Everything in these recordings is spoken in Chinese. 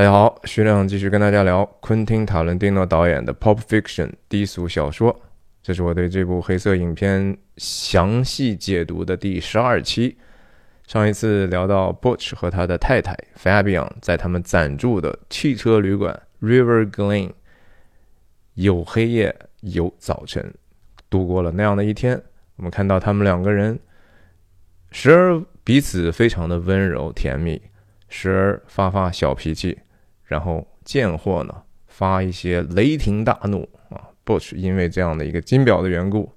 大家好，徐亮继续跟大家聊昆汀·塔伦蒂诺导演的《Pop Fiction》低俗小说。这是我对这部黑色影片详细解读的第十二期。上一次聊到 Butch 和他的太太 Fabian 在他们暂住的汽车旅馆 River Glen，有黑夜有早晨，度过了那样的一天。我们看到他们两个人时而彼此非常的温柔甜蜜，时而发发小脾气，然后贱货呢发一些雷霆大怒啊。Butch 因为这样的一个金表的缘故，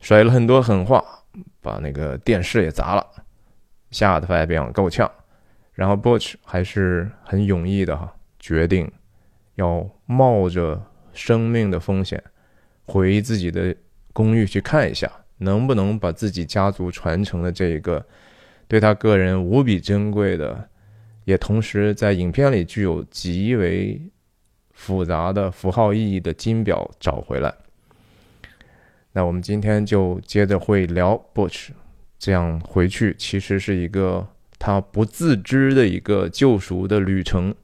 甩了很多狠话，把那个电视也砸了，吓得 Fabian 够呛。然后 Butch 还是很勇毅的哈，决定要冒着生命的风险回自己的公寓去看一下，能不能把自己家族传承的这一个对他个人无比珍贵的，也同时在影片里具有极为。复杂的符号意义的金表找回来。那我们今天就接着会聊 Butch，这样回去其实是一个他不自知的一个救赎的旅程。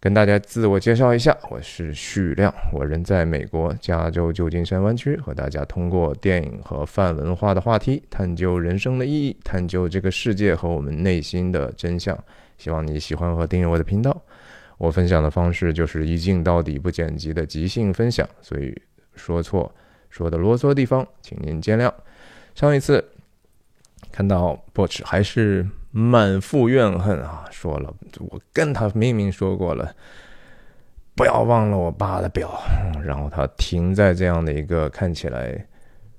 跟大家自我介绍一下，我是许亮，我人在美国加州旧金山湾区，和大家通过电影和泛文化的话题，探究人生的意义，探究这个世界和我们内心的真相。希望你喜欢和订阅我的频道。我分享的方式就是一镜到底不剪辑的即兴分享，所以说错说的啰嗦的地方，请您见谅。上一次看到 Butch 还是满腹怨恨啊，说了我跟他明明说过了，不要忘了我爸的表，然后他停在这样的一个看起来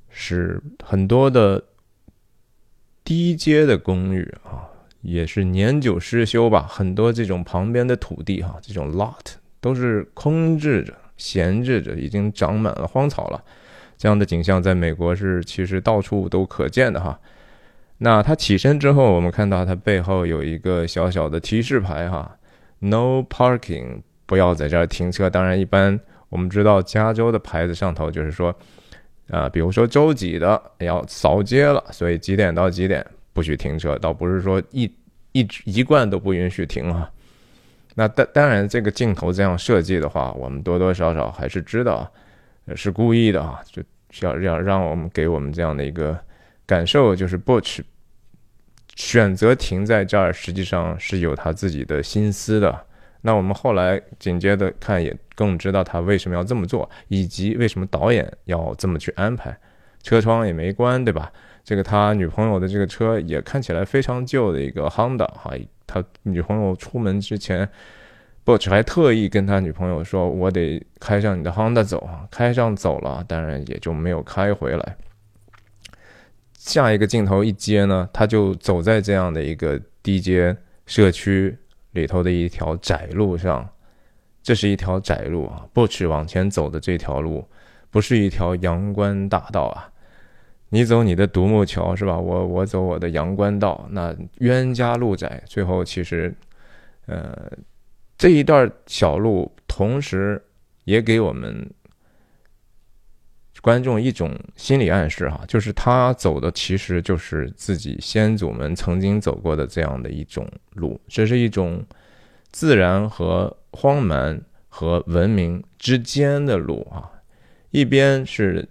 是很多的低阶的公寓啊。也是年久失修吧，很多这种旁边的土地哈，这种 lot 都是空置着、闲置着，已经长满了荒草了。这样的景象在美国是其实到处都可见的哈。那他起身之后，我们看到他背后有一个小小的提示牌哈，No parking，不要在这儿停车。当然，一般我们知道加州的牌子上头就是说，啊，比如说周几的要扫街了，所以几点到几点。不许停车，倒不是说一一一贯都不允许停啊。那当当然，这个镜头这样设计的话，我们多多少少还是知道是故意的啊，就要让让我们给我们这样的一个感受，就是 Butch 选择停在这儿，实际上是有他自己的心思的。那我们后来紧接着看，也更知道他为什么要这么做，以及为什么导演要这么去安排，车窗也没关，对吧？这个他女朋友的这个车也看起来非常旧的一个 Honda 哈，他女朋友出门之前，Butch 还特意跟他女朋友说：“我得开上你的 Honda 走啊。”开上走了，当然也就没有开回来。下一个镜头一接呢，他就走在这样的一个低阶社区里头的一条窄路上，这是一条窄路啊，Butch 往前走的这条路不是一条阳关大道啊。你走你的独木桥是吧？我我走我的阳关道。那冤家路窄，最后其实，呃，这一段小路，同时也给我们观众一种心理暗示哈，就是他走的其实就是自己先祖们曾经走过的这样的一种路，这是一种自然和荒蛮和文明之间的路啊，一边是。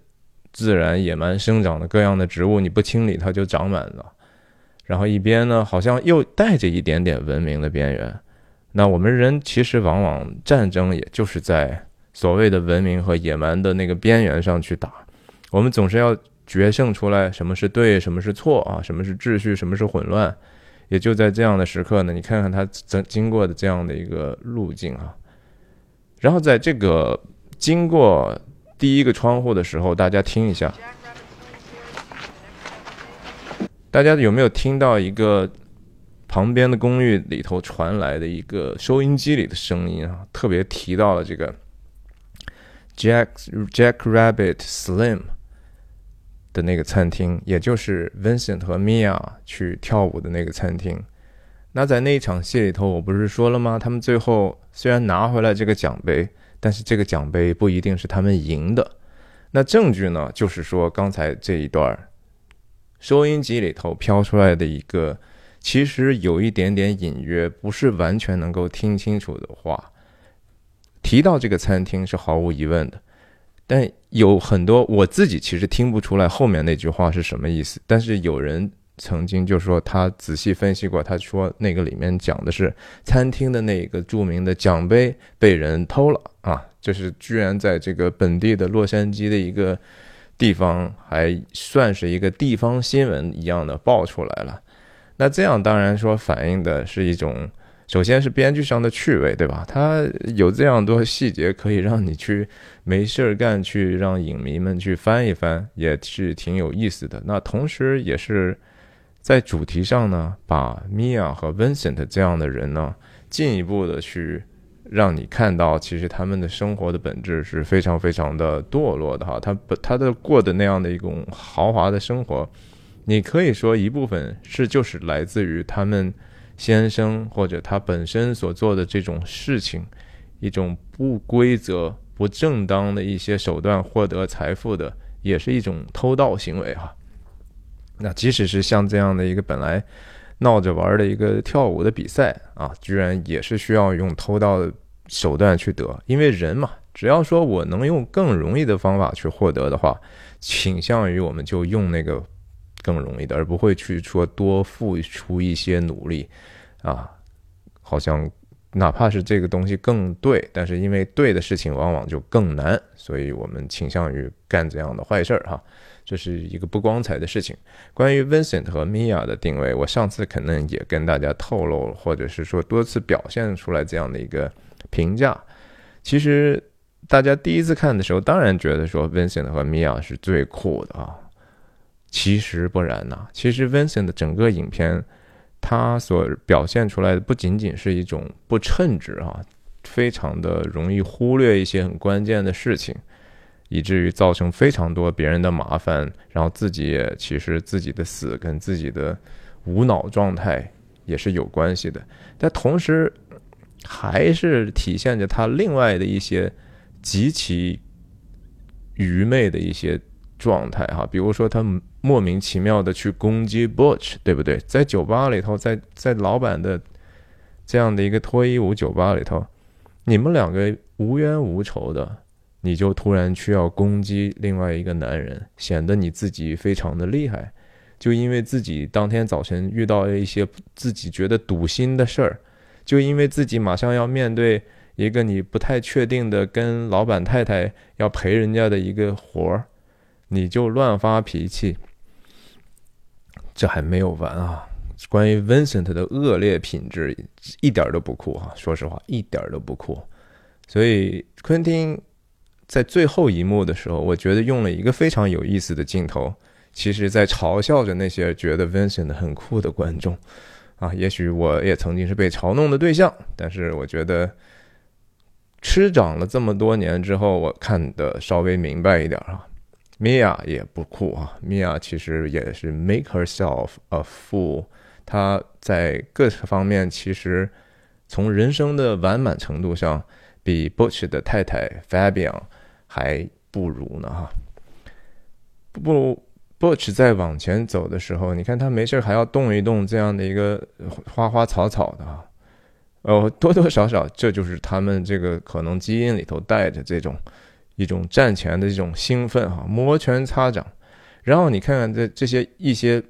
自然野蛮生长的各样的植物，你不清理它就长满了。然后一边呢，好像又带着一点点文明的边缘。那我们人其实往往战争也就是在所谓的文明和野蛮的那个边缘上去打。我们总是要决胜出来，什么是对，什么是错啊？什么是秩序，什么是混乱？也就在这样的时刻呢，你看看他经经过的这样的一个路径啊。然后在这个经过。第一个窗户的时候，大家听一下，大家有没有听到一个旁边的公寓里头传来的一个收音机里的声音啊？特别提到了这个 Jack Jack Rabbit Slim 的那个餐厅，也就是 Vincent 和 Mia 去跳舞的那个餐厅。那在那一场戏里头，我不是说了吗？他们最后虽然拿回来这个奖杯。但是这个奖杯不一定是他们赢的，那证据呢？就是说刚才这一段收音机里头飘出来的一个其实有一点点隐约，不是完全能够听清楚的话。提到这个餐厅是毫无疑问的，但有很多我自己其实听不出来后面那句话是什么意思。但是有人曾经就说他仔细分析过，他说那个里面讲的是餐厅的那个著名的奖杯被人偷了啊，就是居然在这个本地的洛杉矶的一个地方还算是一个地方新闻一样的爆出来了。那这样当然说反映的是一种。首先是编剧上的趣味，对吧？它有这样多细节可以让你去没事儿干，去让影迷们去翻一翻，也是挺有意思的。那同时也是在主题上呢，把米娅和 Vincent 这样的人呢，进一步的去让你看到，其实他们的生活的本质是非常非常的堕落的哈。他不，他的过的那样的一种豪华的生活，你可以说一部分是就是来自于他们。先生或者他本身所做的这种事情，一种不规则、不正当的一些手段获得财富的，也是一种偷盗行为哈。那即使是像这样的一个本来闹着玩的一个跳舞的比赛啊，居然也是需要用偷盗的手段去得，因为人嘛，只要说我能用更容易的方法去获得的话，倾向于我们就用那个。更容易的，而不会去说多付出一些努力，啊，好像哪怕是这个东西更对，但是因为对的事情往往就更难，所以我们倾向于干这样的坏事儿哈，这是一个不光彩的事情。关于 Vincent 和 Mia 的定位，我上次可能也跟大家透露，或者是说多次表现出来这样的一个评价。其实大家第一次看的时候，当然觉得说 Vincent 和 Mia 是最酷的啊。其实不然呐，其实 Vincent 的整个影片，他所表现出来的不仅仅是一种不称职啊，非常的容易忽略一些很关键的事情，以至于造成非常多别人的麻烦，然后自己也其实自己的死跟自己的无脑状态也是有关系的，但同时还是体现着他另外的一些极其愚昧的一些。状态哈，比如说他莫名其妙的去攻击 Butch，对不对？在酒吧里头，在在老板的这样的一个脱衣舞酒吧里头，你们两个无冤无仇的，你就突然需要攻击另外一个男人，显得你自己非常的厉害。就因为自己当天早晨遇到了一些自己觉得堵心的事儿，就因为自己马上要面对一个你不太确定的跟老板太太要陪人家的一个活儿。你就乱发脾气，这还没有完啊！关于 Vincent 的恶劣品质，一点都不酷哈，说实话，一点都不酷。所以昆汀在最后一幕的时候，我觉得用了一个非常有意思的镜头，其实在嘲笑着那些觉得 Vincent 很酷的观众啊。也许我也曾经是被嘲弄的对象，但是我觉得吃长了这么多年之后，我看的稍微明白一点啊。Mia 也不酷啊，Mia 其实也是 make herself a fool。她在各方面其实从人生的完满程度上，比 Butch 的太太 Fabian 还不如呢哈。不，Butch 在往前走的时候，你看他没事还要动一动这样的一个花花草草的啊，哦，多多少少这就是他们这个可能基因里头带着这种。一种战前的这种兴奋哈，摩拳擦掌，然后你看看这这些一些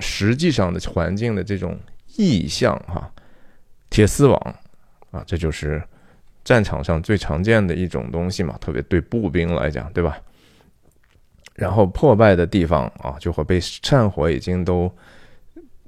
实际上的环境的这种意象哈，铁丝网啊，这就是战场上最常见的一种东西嘛，特别对步兵来讲，对吧？然后破败的地方啊，就会被战火已经都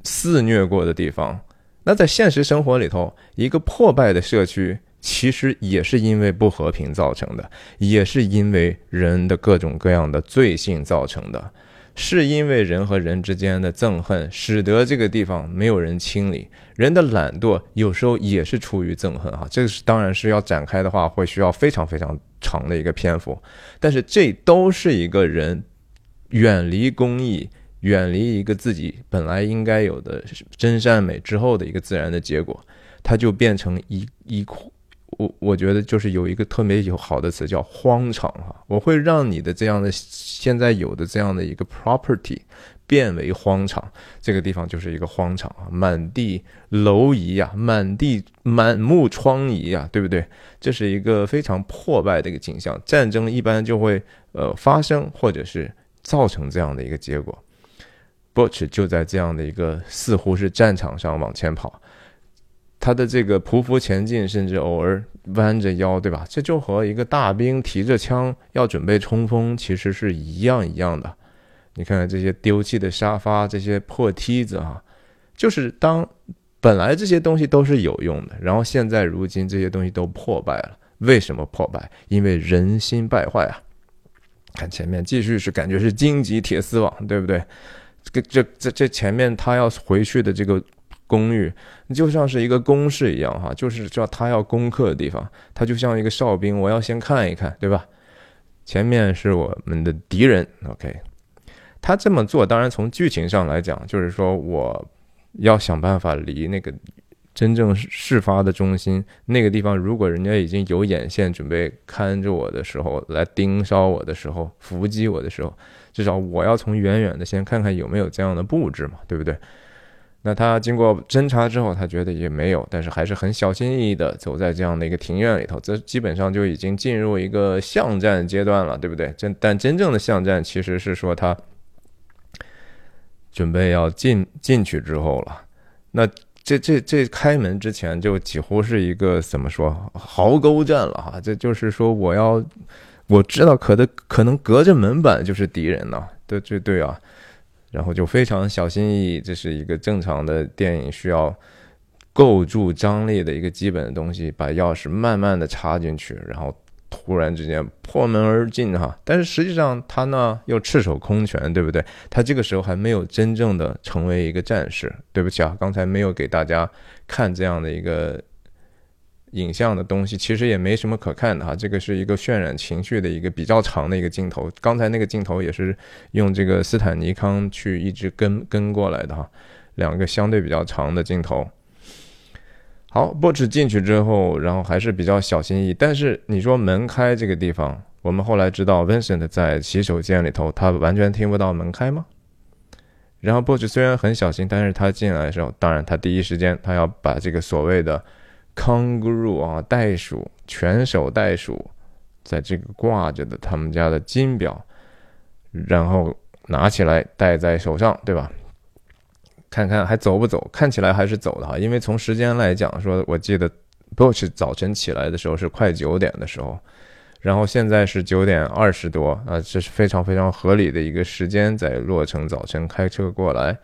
肆虐过的地方，那在现实生活里头，一个破败的社区。其实也是因为不和平造成的，也是因为人的各种各样的罪性造成的，是因为人和人之间的憎恨，使得这个地方没有人清理。人的懒惰有时候也是出于憎恨啊，这个是当然是要展开的话，会需要非常非常长的一个篇幅。但是这都是一个人远离公义、远离一个自己本来应该有的真善美之后的一个自然的结果，它就变成一一我我觉得就是有一个特别有好的词叫荒场哈，我会让你的这样的现在有的这样的一个 property 变为荒场。这个地方就是一个荒场啊，满地蝼蚁呀，满地满目疮痍呀，对不对？这是一个非常破败的一个景象。战争一般就会呃发生，或者是造成这样的一个结果。Butch 就在这样的一个似乎是战场上往前跑。他的这个匍匐前进，甚至偶尔弯着腰，对吧？这就和一个大兵提着枪要准备冲锋，其实是一样一样的。你看看这些丢弃的沙发，这些破梯子啊，就是当本来这些东西都是有用的，然后现在如今这些东西都破败了。为什么破败？因为人心败坏啊！看前面继续是感觉是荆棘铁丝网，对不对？这这这这前面他要回去的这个。公寓就像是一个公式一样，哈，就是叫他要攻克的地方，他就像一个哨兵，我要先看一看，对吧？前面是我们的敌人，OK。他这么做，当然从剧情上来讲，就是说我要想办法离那个真正事发的中心那个地方，如果人家已经有眼线准备看着我的时候，来盯梢我的时候，伏击我的时候，至少我要从远远的先看看有没有这样的布置嘛，对不对？那他经过侦查之后，他觉得也没有，但是还是很小心翼翼的走在这样的一个庭院里头，这基本上就已经进入一个巷战阶段了，对不对？真但真正的巷战其实是说他准备要进进去之后了。那这这这开门之前就几乎是一个怎么说壕沟战了哈？这就是说我要我知道可的可能隔着门板就是敌人呢，对对对啊。然后就非常小心翼翼，这是一个正常的电影需要构筑张力的一个基本的东西，把钥匙慢慢的插进去，然后突然之间破门而进哈。但是实际上他呢又赤手空拳，对不对？他这个时候还没有真正的成为一个战士。对不起啊，刚才没有给大家看这样的一个。影像的东西其实也没什么可看的哈，这个是一个渲染情绪的一个比较长的一个镜头。刚才那个镜头也是用这个斯坦尼康去一直跟跟过来的哈，两个相对比较长的镜头。好，，Boch 进去之后，然后还是比较小心翼翼。但是你说门开这个地方，我们后来知道 Vincent 在洗手间里头，他完全听不到门开吗？然后 Boch 虽然很小心，但是他进来的时候，当然他第一时间他要把这个所谓的。Kangaroo 啊，袋鼠，全手袋鼠，在这个挂着的他们家的金表，然后拿起来戴在手上，对吧？看看还走不走？看起来还是走的哈，因为从时间来讲，说我记得 Bush 早晨起来的时候是快九点的时候，然后现在是九点二十多啊，这是非常非常合理的一个时间，在洛城早晨开车过来，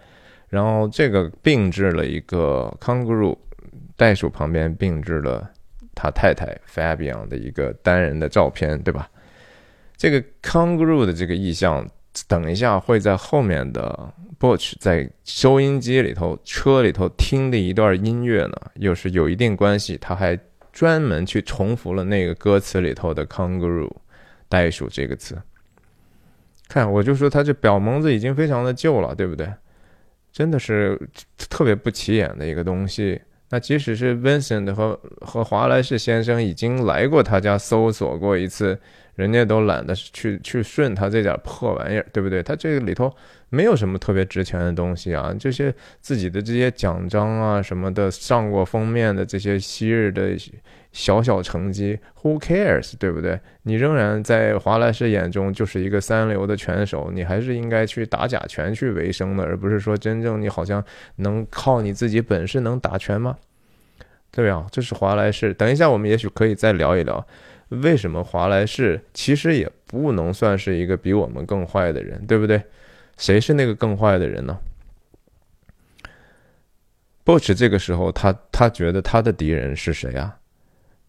然后这个并置了一个 Kangaroo。袋鼠旁边并置了他太太 Fabian 的一个单人的照片，对吧？这个 Kangaroo 的这个意象，等一下会在后面的 Butch 在收音机里头、车里头听的一段音乐呢，又是有一定关系。他还专门去重复了那个歌词里头的 Kangaroo 袋鼠这个词。看，我就说他这表蒙子已经非常的旧了，对不对？真的是特别不起眼的一个东西。那即使是 Vincent 和和华莱士先生已经来过他家搜索过一次，人家都懒得去去顺他这点破玩意儿，对不对？他这个里头没有什么特别值钱的东西啊，这些自己的这些奖章啊什么的，上过封面的这些昔日的。小小成绩，Who cares，对不对？你仍然在华莱士眼中就是一个三流的拳手，你还是应该去打假拳去为生的，而不是说真正你好像能靠你自己本事能打拳吗？对啊？这是华莱士。等一下，我们也许可以再聊一聊，为什么华莱士其实也不能算是一个比我们更坏的人，对不对？谁是那个更坏的人呢？Butch 这个时候，他他觉得他的敌人是谁啊？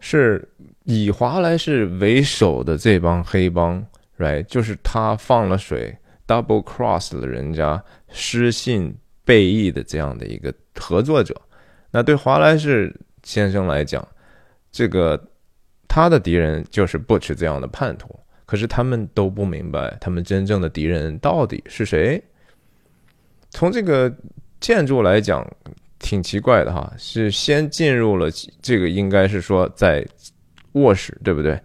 是以华莱士为首的这帮黑帮，right，就是他放了水，double cross 了人家，失信背义的这样的一个合作者。那对华莱士先生来讲，这个他的敌人就是 Butch 这样的叛徒。可是他们都不明白，他们真正的敌人到底是谁。从这个建筑来讲。挺奇怪的哈，是先进入了这个，应该是说在卧室，对不对？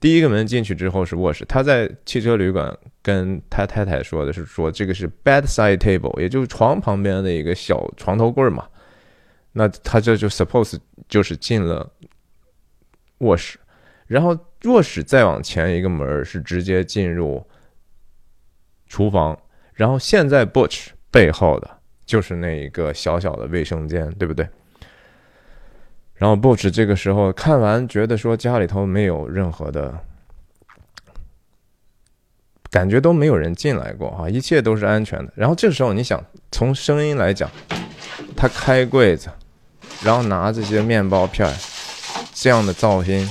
第一个门进去之后是卧室，他在汽车旅馆跟他太太说的是说这个是 bedside table，也就是床旁边的一个小床头柜嘛。那他这就 suppose 就是进了卧室，然后卧室再往前一个门是直接进入厨房，然后现在 Butch 背后的就是那一个小小的卫生间，对不对？然后 Butch 这个时候看完觉得说家里头没有任何的。感觉都没有人进来过哈，一切都是安全的。然后这时候你想从声音来讲，他开柜子，然后拿这些面包片这样的噪音，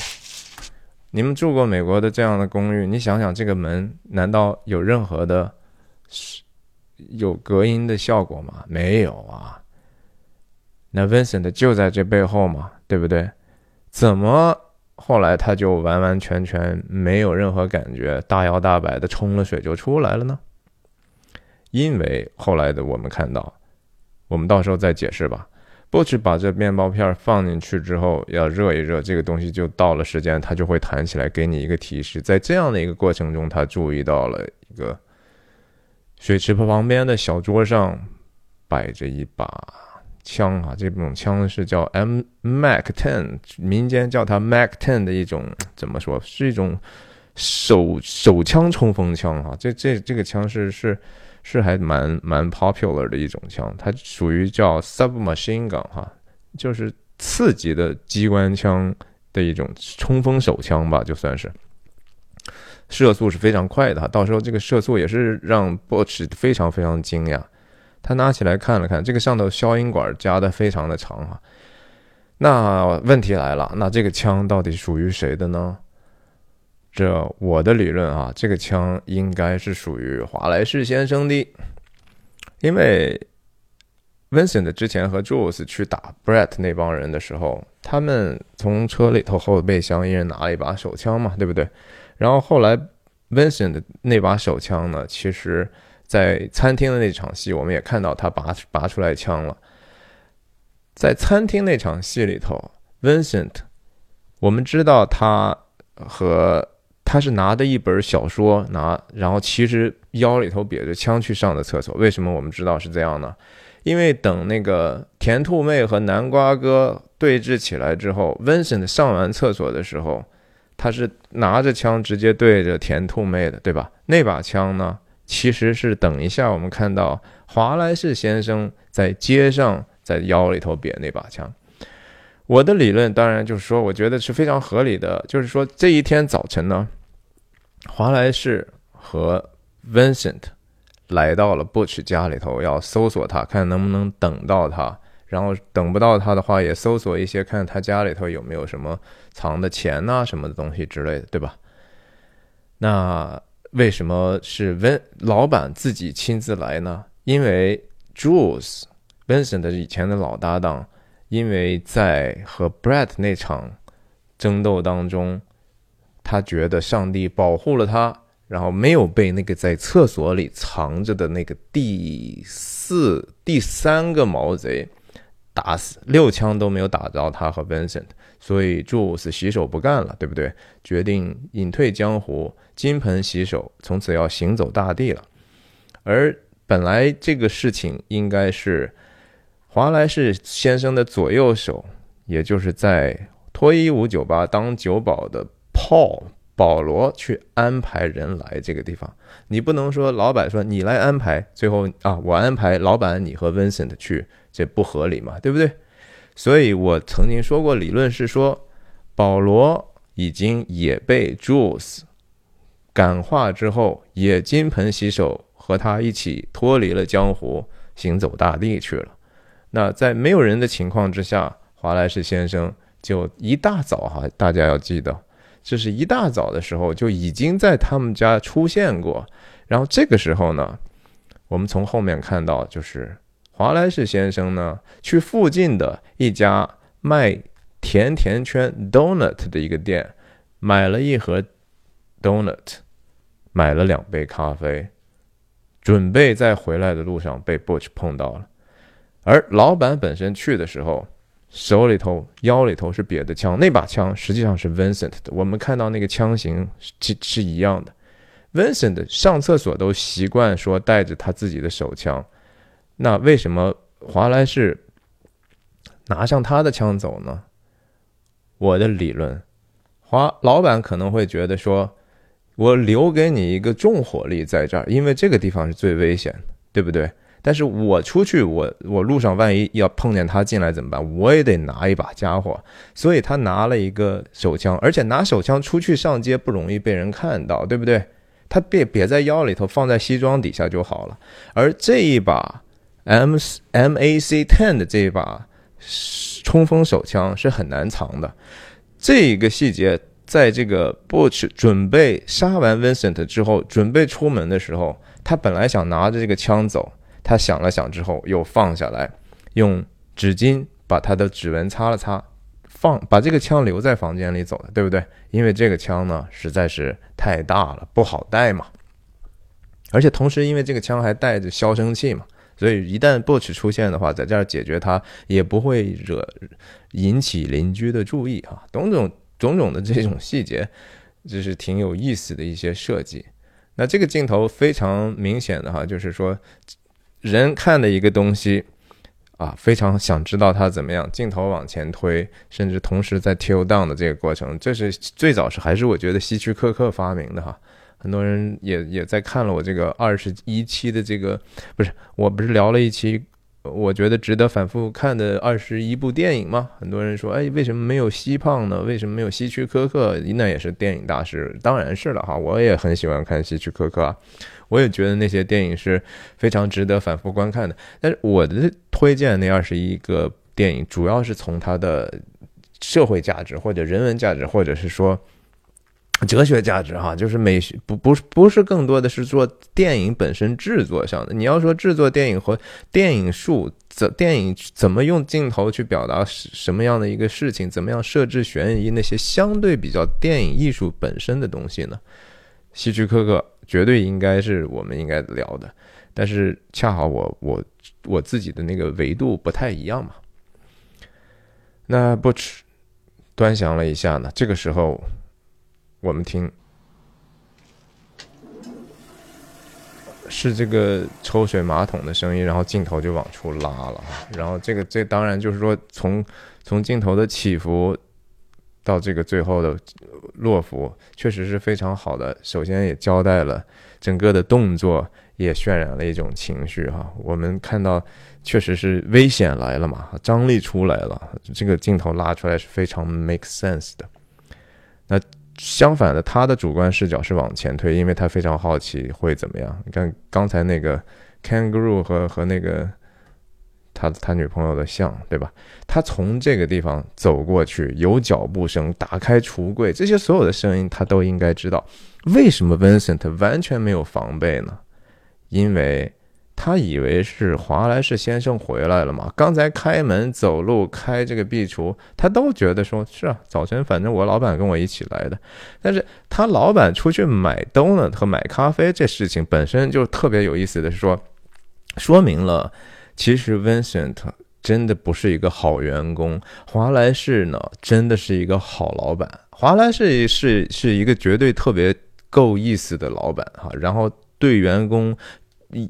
你们住过美国的这样的公寓，你想想这个门难道有任何的有隔音的效果吗？没有啊。那 Vincent 就在这背后嘛，对不对？怎么？后来他就完完全全没有任何感觉，大摇大摆的冲了水就出来了呢。因为后来的我们看到，我们到时候再解释吧。Boch 把这面包片放进去之后，要热一热，这个东西就到了时间，它就会弹起来，给你一个提示。在这样的一个过程中，他注意到了一个水池旁边的小桌上摆着一把。枪啊，这种枪是叫 M Mac Ten，民间叫它 Mac Ten 的一种，怎么说是一种手手枪冲锋枪啊？这这这个枪是是是还蛮蛮 popular 的一种枪，它属于叫 submachine gun 哈，就是次级的机关枪的一种冲锋手枪吧，就算是射速是非常快的，到时候这个射速也是让 Butch 非常非常惊讶。他拿起来看了看，这个上头消音管加的非常的长啊。那问题来了，那这个枪到底属于谁的呢？这我的理论啊，这个枪应该是属于华莱士先生的，因为 Vincent 之前和 Jules 去打 Brett 那帮人的时候，他们从车里头后备箱一人拿了一把手枪嘛，对不对？然后后来 Vincent 那把手枪呢，其实。在餐厅的那场戏，我们也看到他拔拔出来枪了。在餐厅那场戏里头，Vincent，我们知道他和他是拿的一本小说，拿然后其实腰里头别着枪去上的厕所。为什么我们知道是这样呢？因为等那个甜兔妹和南瓜哥对峙起来之后，Vincent 上完厕所的时候，他是拿着枪直接对着甜兔妹的，对吧？那把枪呢？其实是等一下，我们看到华莱士先生在街上在腰里头别那把枪。我的理论当然就是说，我觉得是非常合理的，就是说这一天早晨呢，华莱士和 Vincent 来到了 Butch 家里头，要搜索他，看能不能等到他。然后等不到他的话，也搜索一些，看他家里头有没有什么藏的钱呐什么的东西之类的，对吧？那。为什么是温老板自己亲自来呢？因为 Jules Vincent 以前的老搭档，因为在和 Brett 那场争斗当中，他觉得上帝保护了他，然后没有被那个在厕所里藏着的那个第四、第三个毛贼打死，六枪都没有打着他和 Vincent。所以祝死洗手不干了，对不对？决定隐退江湖，金盆洗手，从此要行走大地了。而本来这个事情应该是华莱士先生的左右手，也就是在脱衣舞酒吧当酒保的 Paul 保罗去安排人来这个地方。你不能说老板说你来安排，最后啊我安排老板你和 Vincent 去，这不合理嘛，对不对？所以我曾经说过，理论是说，保罗已经也被 Jules 感化之后，也金盆洗手，和他一起脱离了江湖，行走大地去了。那在没有人的情况之下，华莱士先生就一大早哈，大家要记得，这是一大早的时候就已经在他们家出现过。然后这个时候呢，我们从后面看到就是。华莱士先生呢，去附近的一家卖甜甜圈 （donut） 的一个店，买了一盒 donut，买了两杯咖啡，准备在回来的路上被 Butch 碰到了。而老板本身去的时候，手里头、腰里头是别的枪，那把枪实际上是 Vincent 的。我们看到那个枪型是是一样的 Vincent 上厕所都习惯说带着他自己的手枪，那为什么华莱士拿上他的枪走呢？我的理论，华老板可能会觉得说，我留给你一个重火力在这儿，因为这个地方是最危险的，对不对？但是我出去，我我路上万一要碰见他进来怎么办？我也得拿一把家伙，所以他拿了一个手枪，而且拿手枪出去上街不容易被人看到，对不对？他别别在腰里头，放在西装底下就好了。而这一把 M M A C Ten 的这一把冲锋手枪是很难藏的。这一个细节，在这个 Butch 准备杀完 Vincent 之后，准备出门的时候，他本来想拿着这个枪走。他想了想之后，又放下来，用纸巾把他的指纹擦了擦，放把这个枪留在房间里走的，对不对？因为这个枪呢实在是太大了，不好带嘛。而且同时，因为这个枪还带着消声器嘛，所以一旦 Butch 出现的话，在这儿解决它也不会惹引起邻居的注意啊。种种种种的这种细节，就是挺有意思的一些设计。那这个镜头非常明显的哈，就是说。人看的一个东西啊，非常想知道它怎么样。镜头往前推，甚至同时在 till down 的这个过程，这是最早是还是我觉得希区柯克发明的哈。很多人也也在看了我这个二十一期的这个，不是我不是聊了一期。我觉得值得反复看的二十一部电影嘛，很多人说，哎，为什么没有西胖呢？为什么没有希区柯克？那也是电影大师，当然是了哈。我也很喜欢看希区柯克啊，我也觉得那些电影是非常值得反复观看的。但是我的推荐那二十一个电影，主要是从它的社会价值或者人文价值，或者是说。哲学价值哈，就是美学不不是不是更多的是做电影本身制作上的。你要说制作电影和电影术怎电影怎么用镜头去表达什么样的一个事情，怎么样设置悬疑，那些相对比较电影艺术本身的东西呢？希区柯克绝对应该是我们应该聊的，但是恰好我我我自己的那个维度不太一样嘛。那不吃端详了一下呢，这个时候。我们听，是这个抽水马桶的声音，然后镜头就往出拉了。然后这个这当然就是说，从从镜头的起伏到这个最后的落伏，确实是非常好的。首先也交代了整个的动作，也渲染了一种情绪哈。我们看到确实是危险来了嘛，张力出来了。这个镜头拉出来是非常 make sense 的。那。相反的，他的主观视角是往前推，因为他非常好奇会怎么样。你看刚才那个 kangaroo 和和那个他他女朋友的像，对吧？他从这个地方走过去，有脚步声，打开橱柜，这些所有的声音他都应该知道。为什么 Vincent 完全没有防备呢？因为。他以为是华莱士先生回来了嘛？刚才开门、走路、开这个壁橱，他都觉得说是啊，早晨反正我老板跟我一起来的。但是他老板出去买灯呢和买咖啡这事情本身就特别有意思的是说，说明了其实 Vincent 真的不是一个好员工，华莱士呢真的是一个好老板。华莱士是是一个绝对特别够意思的老板哈，然后对员工。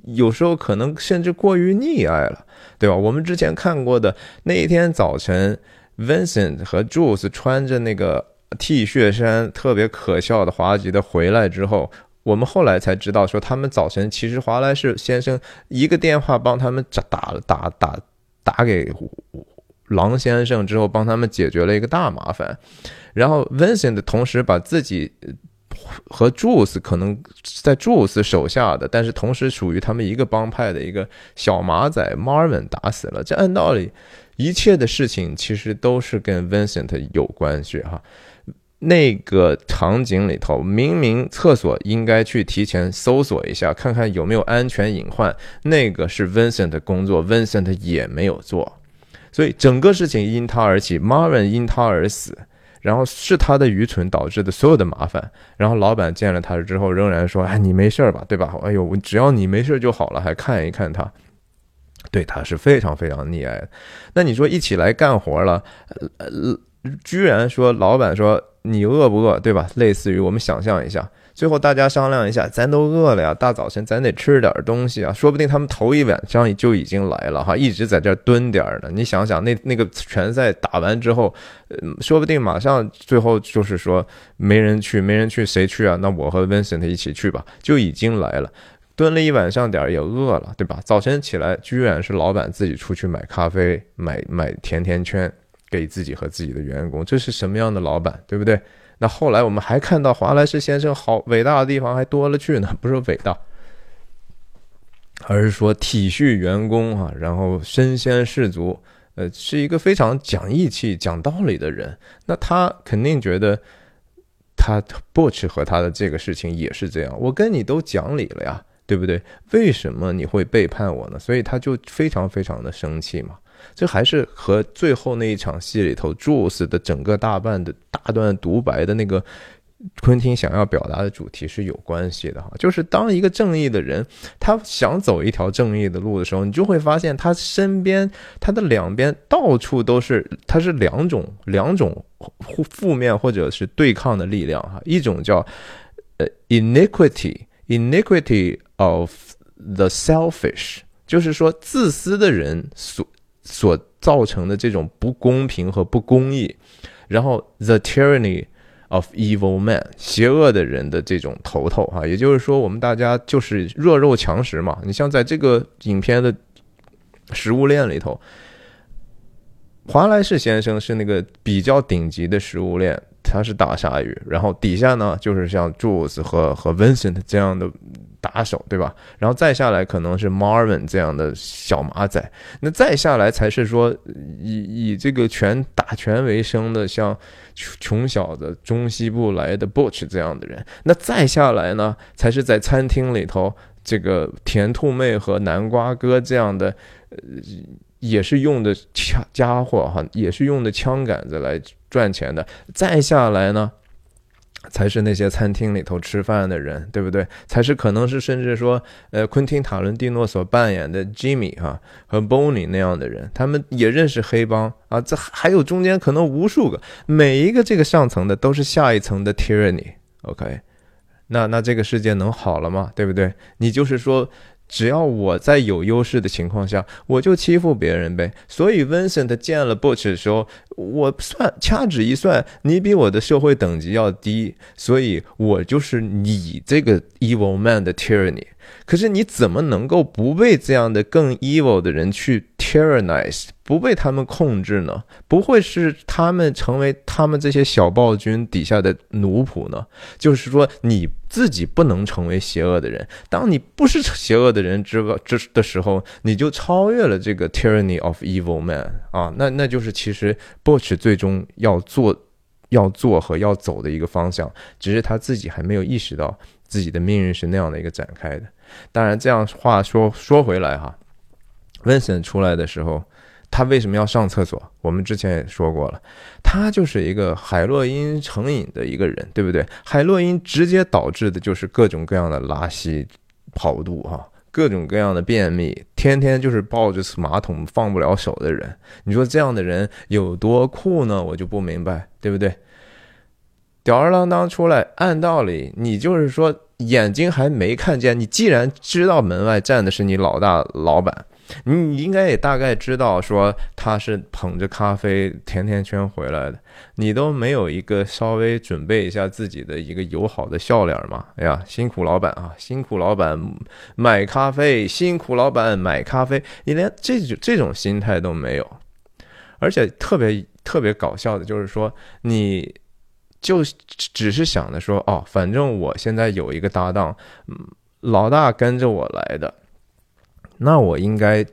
有时候可能甚至过于溺爱了，对吧？我们之前看过的那一天早晨，Vincent 和 Jules 穿着那个 T 恤衫，特别可笑的滑稽的回来之后，我们后来才知道说，他们早晨其实华莱士先生一个电话帮他们打打打打打给狼先生之后，帮他们解决了一个大麻烦，然后 Vincent 同时把自己。和 Jules 可能在 Jules 手下的，但是同时属于他们一个帮派的一个小马仔 Marvin 打死了。这按道理，一切的事情其实都是跟 Vincent 有关系哈。那个场景里头，明明厕所应该去提前搜索一下，看看有没有安全隐患，那个是 Vincent 的工作，Vincent 也没有做，所以整个事情因他而起，Marvin 因他而死。然后是他的愚蠢导致的所有的麻烦。然后老板见了他之后，仍然说：“哎，你没事吧？对吧？哎呦，只要你没事就好了。”还看一看他，对他是非常非常溺爱的。那你说一起来干活了，呃居然说老板说你饿不饿，对吧？类似于我们想象一下。最后大家商量一下，咱都饿了呀，大早晨咱得吃点东西啊。说不定他们头一晚上就已经来了哈，一直在这蹲点儿呢。你想想，那那个拳赛打完之后，呃，说不定马上最后就是说没人去，没人去谁去啊？那我和 Vincent 一起去吧，就已经来了，蹲了一晚上点儿也饿了，对吧？早晨起来，居然是老板自己出去买咖啡、买买甜甜圈给自己和自己的员工，这是什么样的老板，对不对？那后来我们还看到华莱士先生好伟大的地方还多了去呢，不是伟大，而是说体恤员工啊，然后身先士卒，呃，是一个非常讲义气、讲道理的人。那他肯定觉得他 Butch 和他的这个事情也是这样，我跟你都讲理了呀，对不对？为什么你会背叛我呢？所以他就非常非常的生气嘛。这还是和最后那一场戏里头 Jules 的整个大半的大段独白的那个昆汀想要表达的主题是有关系的哈。就是当一个正义的人，他想走一条正义的路的时候，你就会发现他身边他的两边到处都是，他是两种两种负负面或者是对抗的力量哈。一种叫呃 iniquity iniquity of the selfish，就是说自私的人所。所造成的这种不公平和不公义，然后 the tyranny of evil man，邪恶的人的这种头头啊，也就是说，我们大家就是弱肉强食嘛。你像在这个影片的食物链里头，华莱士先生是那个比较顶级的食物链，他是大鲨鱼，然后底下呢就是像 Jules 和和 Vincent 这样的。打手对吧？然后再下来可能是 Marvin 这样的小马仔，那再下来才是说以以这个拳打拳为生的，像穷小子中西部来的 Butch 这样的人。那再下来呢，才是在餐厅里头这个甜兔妹和南瓜哥这样的，呃，也是用的枪家伙哈，也是用的枪杆子来赚钱的。再下来呢？才是那些餐厅里头吃饭的人，对不对？才是可能是甚至说，呃，昆汀塔伦蒂诺所扮演的 Jimmy 哈和 Bonnie 那样的人，他们也认识黑帮啊。这还有中间可能无数个，每一个这个上层的都是下一层的 tyranny。OK，那那这个世界能好了吗？对不对？你就是说。只要我在有优势的情况下，我就欺负别人呗。所以 Vincent 见了 Butch 的时候，我算掐指一算，你比我的社会等级要低，所以我就是你这个 evil man 的 tyranny。可是你怎么能够不被这样的更 evil 的人去 tyrannize，不被他们控制呢？不会是他们成为他们这些小暴君底下的奴仆呢？就是说你自己不能成为邪恶的人，当你不是邪恶的人之之的时候，你就超越了这个 tyranny of evil man 啊，那那就是其实 Bush 最终要做、要做和要走的一个方向，只是他自己还没有意识到自己的命运是那样的一个展开的。当然，这样话说说回来哈，Vincent 出来的时候，他为什么要上厕所？我们之前也说过了，他就是一个海洛因成瘾的一个人，对不对？海洛因直接导致的就是各种各样的拉稀、跑肚哈，各种各样的便秘，天天就是抱着马桶放不了手的人。你说这样的人有多酷呢？我就不明白，对不对？吊儿郎当出来，按道理你就是说。眼睛还没看见，你既然知道门外站的是你老大老板，你应该也大概知道说他是捧着咖啡甜甜圈回来的，你都没有一个稍微准备一下自己的一个友好的笑脸吗？哎呀，辛苦老板啊，辛苦老板买咖啡，辛苦老板买咖啡，你连这种这种心态都没有，而且特别特别搞笑的就是说你。就只是想着说，哦，反正我现在有一个搭档，嗯老大跟着我来的，那我应该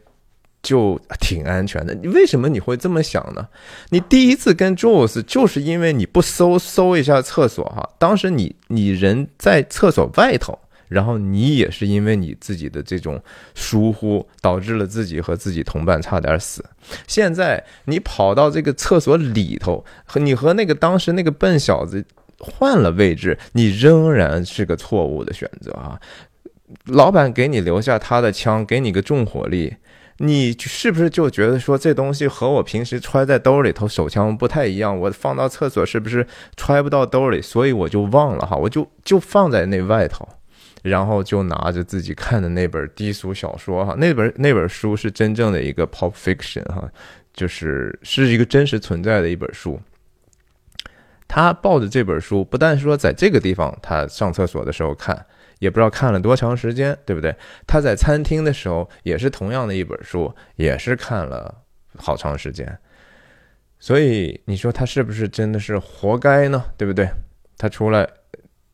就挺安全的。你为什么你会这么想呢？你第一次跟 Jules 就是因为你不搜搜一下厕所哈，当时你你人在厕所外头。然后你也是因为你自己的这种疏忽，导致了自己和自己同伴差点死。现在你跑到这个厕所里头，和你和那个当时那个笨小子换了位置，你仍然是个错误的选择啊！老板给你留下他的枪，给你个重火力，你是不是就觉得说这东西和我平时揣在兜里头手枪不太一样？我放到厕所是不是揣不到兜里？所以我就忘了哈，我就就放在那外头，然后就拿着自己看的那本低俗小说哈，那本那本书是真正的一个 pop fiction 哈，就是是一个真实存在的一本书。他抱着这本书，不但说在这个地方他上厕所的时候看。也不知道看了多长时间，对不对？他在餐厅的时候也是同样的一本书，也是看了好长时间。所以你说他是不是真的是活该呢？对不对？他出来，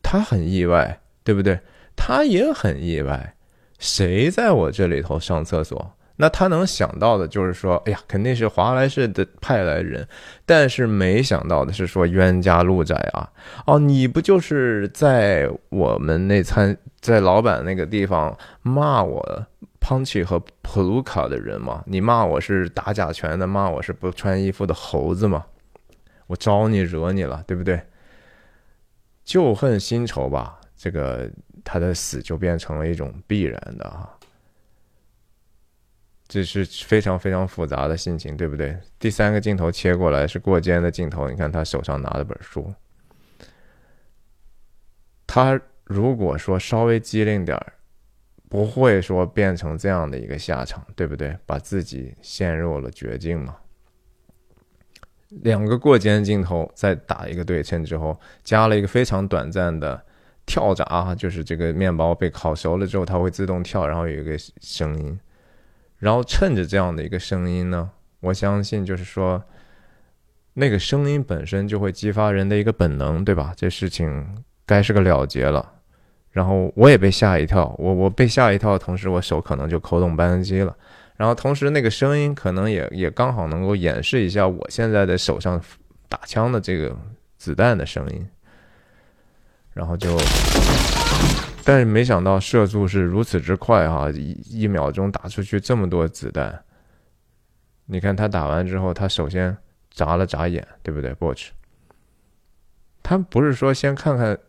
他很意外，对不对？他也很意外，谁在我这里头上厕所？那他能想到的就是说，哎呀，肯定是华莱士的派来人，但是没想到的是说冤家路窄啊！哦，你不就是在我们那餐在老板那个地方骂我 Punchy 和普鲁卡的人吗？你骂我是打假拳的，骂我是不穿衣服的猴子吗？我招你惹你了，对不对？旧恨新仇吧，这个他的死就变成了一种必然的啊。这是非常非常复杂的心情，对不对？第三个镜头切过来是过肩的镜头，你看他手上拿了本书。他如果说稍微机灵点儿，不会说变成这样的一个下场，对不对？把自己陷入了绝境嘛。两个过肩镜头再打一个对称之后，加了一个非常短暂的跳闸，就是这个面包被烤熟了之后，它会自动跳，然后有一个声音。然后趁着这样的一个声音呢，我相信就是说，那个声音本身就会激发人的一个本能，对吧？这事情该是个了结了。然后我也被吓一跳，我我被吓一跳同时，我手可能就扣动扳机了。然后同时那个声音可能也也刚好能够演示一下我现在的手上打枪的这个子弹的声音。然后就。但是没想到射速是如此之快哈，一一秒钟打出去这么多子弹。你看他打完之后，他首先眨了眨眼，对不对，Butch？他不是说先看看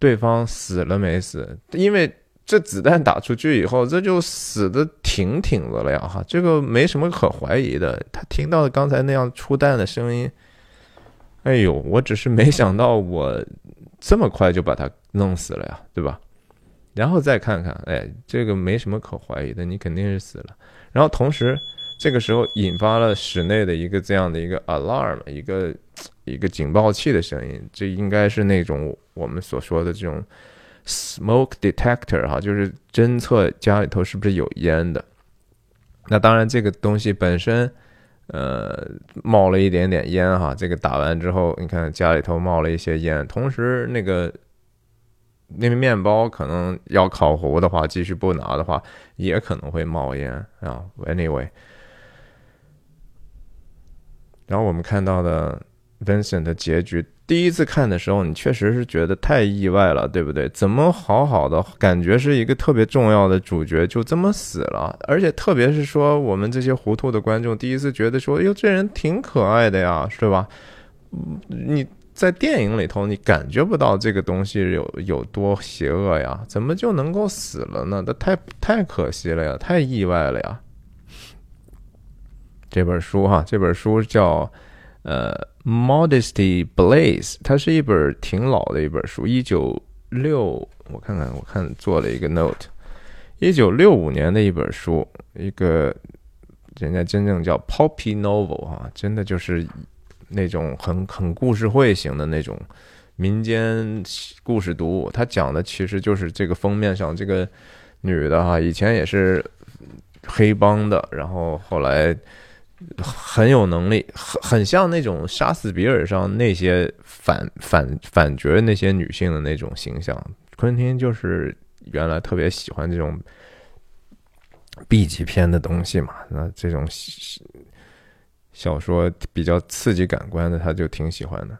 对方死了没死，因为这子弹打出去以后，这就死的挺挺的了呀哈，这个没什么可怀疑的。他听到刚才那样出弹的声音，哎呦，我只是没想到我这么快就把他弄死了呀，对吧？然后再看看，哎，这个没什么可怀疑的，你肯定是死了。然后同时，这个时候引发了室内的一个这样的一个 alarm，一个一个警报器的声音，这应该是那种我们所说的这种 smoke detector 哈，就是侦测家里头是不是有烟的。那当然，这个东西本身，呃，冒了一点点烟哈。这个打完之后，你看家里头冒了一些烟，同时那个。那个面包可能要烤糊的话，继续不拿的话，也可能会冒烟啊。Anyway，然后我们看到的 Vincent 的结局，第一次看的时候，你确实是觉得太意外了，对不对？怎么好好的感觉是一个特别重要的主角就这么死了？而且特别是说，我们这些糊涂的观众第一次觉得说，哟，这人挺可爱的呀，是吧？你。在电影里头，你感觉不到这个东西有有多邪恶呀？怎么就能够死了呢？那太太可惜了呀，太意外了呀！这本书哈，这本书叫呃《Modesty Blaze》，它是一本挺老的一本书，一九六，我看看，我看做了一个 note，一九六五年的一本书，一个人家真正叫 Poppy Novel 哈，真的就是。那种很很故事会型的那种民间故事读物，它讲的其实就是这个封面上这个女的哈，以前也是黑帮的，然后后来很有能力，很很像那种杀死比尔上那些反 反反角那些女性的那种形象。昆汀就是原来特别喜欢这种 B 级片的东西嘛，那这种。小说比较刺激感官的，他就挺喜欢的。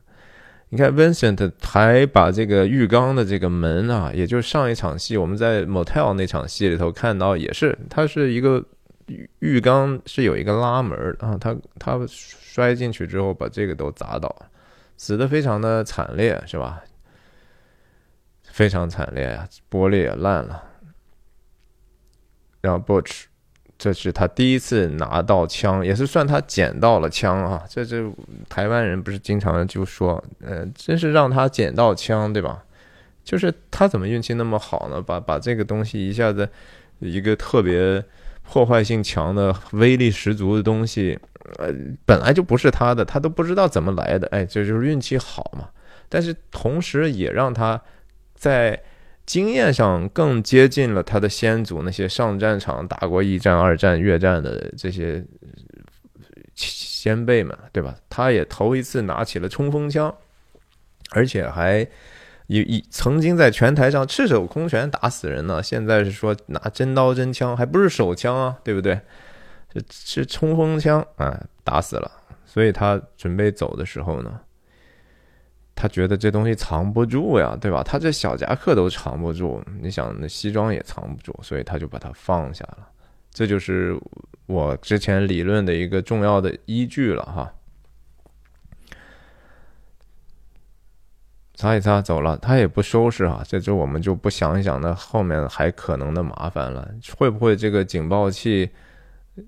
你看，Vincent 还把这个浴缸的这个门啊，也就是上一场戏我们在 Motel 那场戏里头看到，也是它是一个浴缸是有一个拉门啊，他他摔进去之后把这个都砸倒，死的非常的惨烈，是吧？非常惨烈啊，玻璃也烂了。然后 Butch。这是他第一次拿到枪，也是算他捡到了枪啊。这这台湾人不是经常就说，呃，真是让他捡到枪，对吧？就是他怎么运气那么好呢？把把这个东西一下子一个特别破坏性强的、威力十足的东西，呃，本来就不是他的，他都不知道怎么来的。哎，这就是运气好嘛。但是同时也让他在经验上更接近了他的先祖那些上战场打过一战、二战、越战的这些先辈们，对吧？他也头一次拿起了冲锋枪，而且还。一一曾经在拳台上赤手空拳打死人呢，现在是说拿真刀真枪，还不是手枪啊，对不对？这是冲锋枪啊，打死了。所以他准备走的时候呢，他觉得这东西藏不住呀，对吧？他这小夹克都藏不住，你想那西装也藏不住，所以他就把它放下了。这就是我之前理论的一个重要的依据了哈。擦一擦，走了，他也不收拾哈。这就我们就不想一想，那后面还可能的麻烦了。会不会这个警报器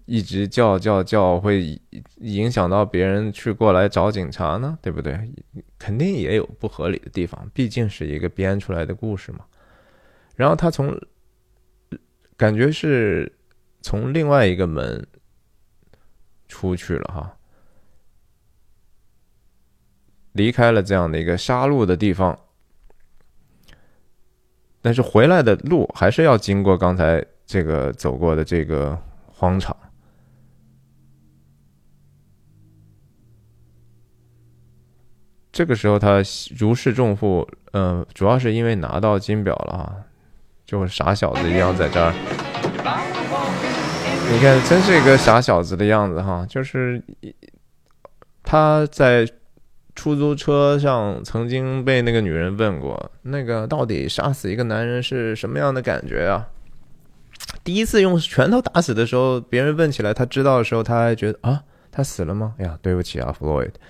一直叫叫叫，会影响到别人去过来找警察呢？对不对？肯定也有不合理的地方，毕竟是一个编出来的故事嘛。然后他从感觉是从另外一个门出去了哈。离开了这样的一个杀戮的地方，但是回来的路还是要经过刚才这个走过的这个荒场。这个时候他如释重负，嗯，主要是因为拿到金表了啊，就傻小子一样在这儿。你看，真是一个傻小子的样子哈，就是他在。出租车上曾经被那个女人问过：“那个到底杀死一个男人是什么样的感觉啊？”第一次用拳头打死的时候，别人问起来，他知道的时候，他还觉得啊，他死了吗？哎呀，对不起啊，弗洛伊德。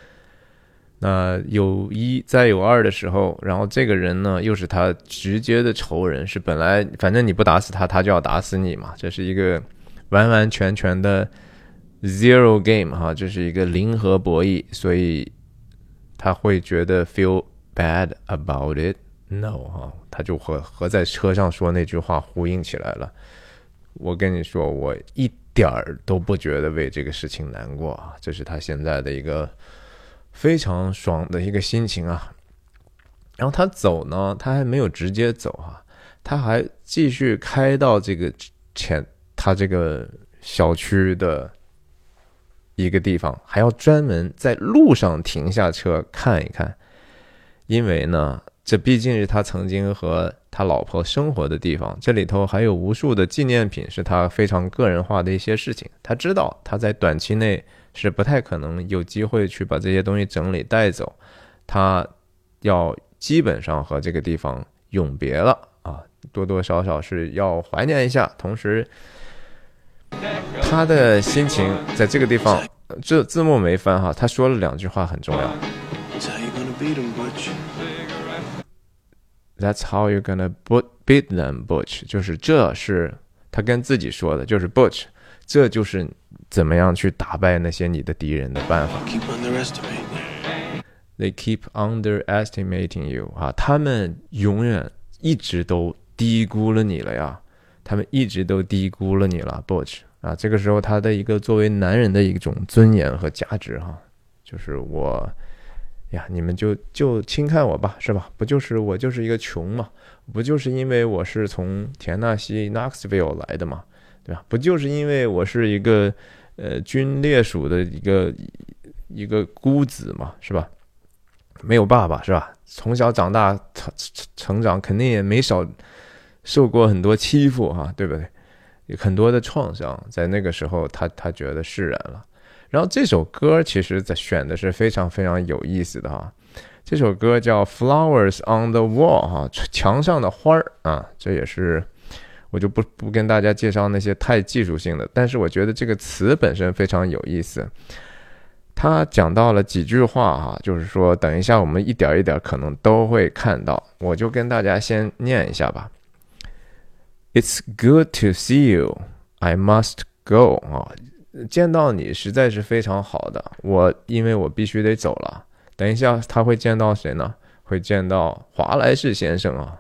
那有一再有二的时候，然后这个人呢，又是他直接的仇人，是本来反正你不打死他，他就要打死你嘛。这是一个完完全全的 zero game 哈，这是一个零和博弈，所以。他会觉得 feel bad about it，no 哈，他就和和在车上说那句话呼应起来了。我跟你说，我一点儿都不觉得为这个事情难过啊，这是他现在的一个非常爽的一个心情啊。然后他走呢，他还没有直接走啊，他还继续开到这个前他这个小区的。一个地方还要专门在路上停下车看一看，因为呢，这毕竟是他曾经和他老婆生活的地方，这里头还有无数的纪念品，是他非常个人化的一些事情。他知道他在短期内是不太可能有机会去把这些东西整理带走，他要基本上和这个地方永别了啊，多多少少是要怀念一下，同时。他的心情在这个地方，这字幕没翻哈。他说了两句话很重要。That's how you're gonna beat them, Butch。就是这是他跟自己说的，就是 Butch，这就是怎么样去打败那些你的敌人的办法。They keep underestimating you 啊，他们永远一直都低估了你了呀。他们一直都低估了你了，Butch 啊！这个时候，他的一个作为男人的一种尊严和价值，哈，就是我呀，你们就就轻看我吧，是吧？不就是我就是一个穷嘛？不就是因为我是从田纳西 Knoxville 来的嘛？对吧？不就是因为我是一个呃军烈属的一个一个孤子嘛？是吧？没有爸爸是吧？从小长大成成长，肯定也没少。受过很多欺负哈，对不对？有很多的创伤，在那个时候，他他觉得释然了。然后这首歌其实在选的是非常非常有意思的哈。这首歌叫《Flowers on the Wall》哈，墙上的花儿啊，这也是我就不不跟大家介绍那些太技术性的，但是我觉得这个词本身非常有意思。他讲到了几句话哈，就是说等一下我们一点一点可能都会看到，我就跟大家先念一下吧。It's good to see you. I must go 啊，见到你实在是非常好的。我因为我必须得走了，等一下他会见到谁呢？会见到华莱士先生啊。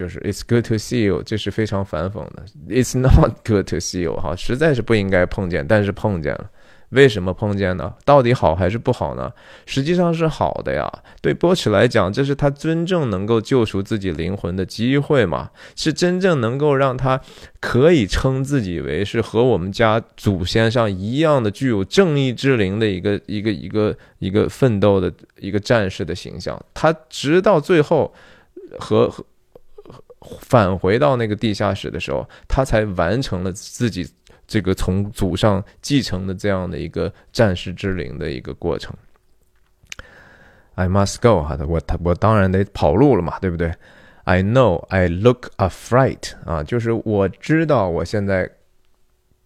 就是 It's good to see you，这是非常反讽的。It's not good to see you，哈，实在是不应该碰见，但是碰见了。为什么碰见呢？到底好还是不好呢？实际上是好的呀。对波奇来讲，这是他真正能够救赎自己灵魂的机会嘛，是真正能够让他可以称自己为是和我们家祖先上一样的具有正义之灵的一个一个一个一个奋斗的一个战士的形象。他直到最后和和。返回到那个地下室的时候，他才完成了自己这个从祖上继承的这样的一个战士之灵的一个过程。I must go，哈，我我当然得跑路了嘛，对不对？I know I look a fright，啊，就是我知道我现在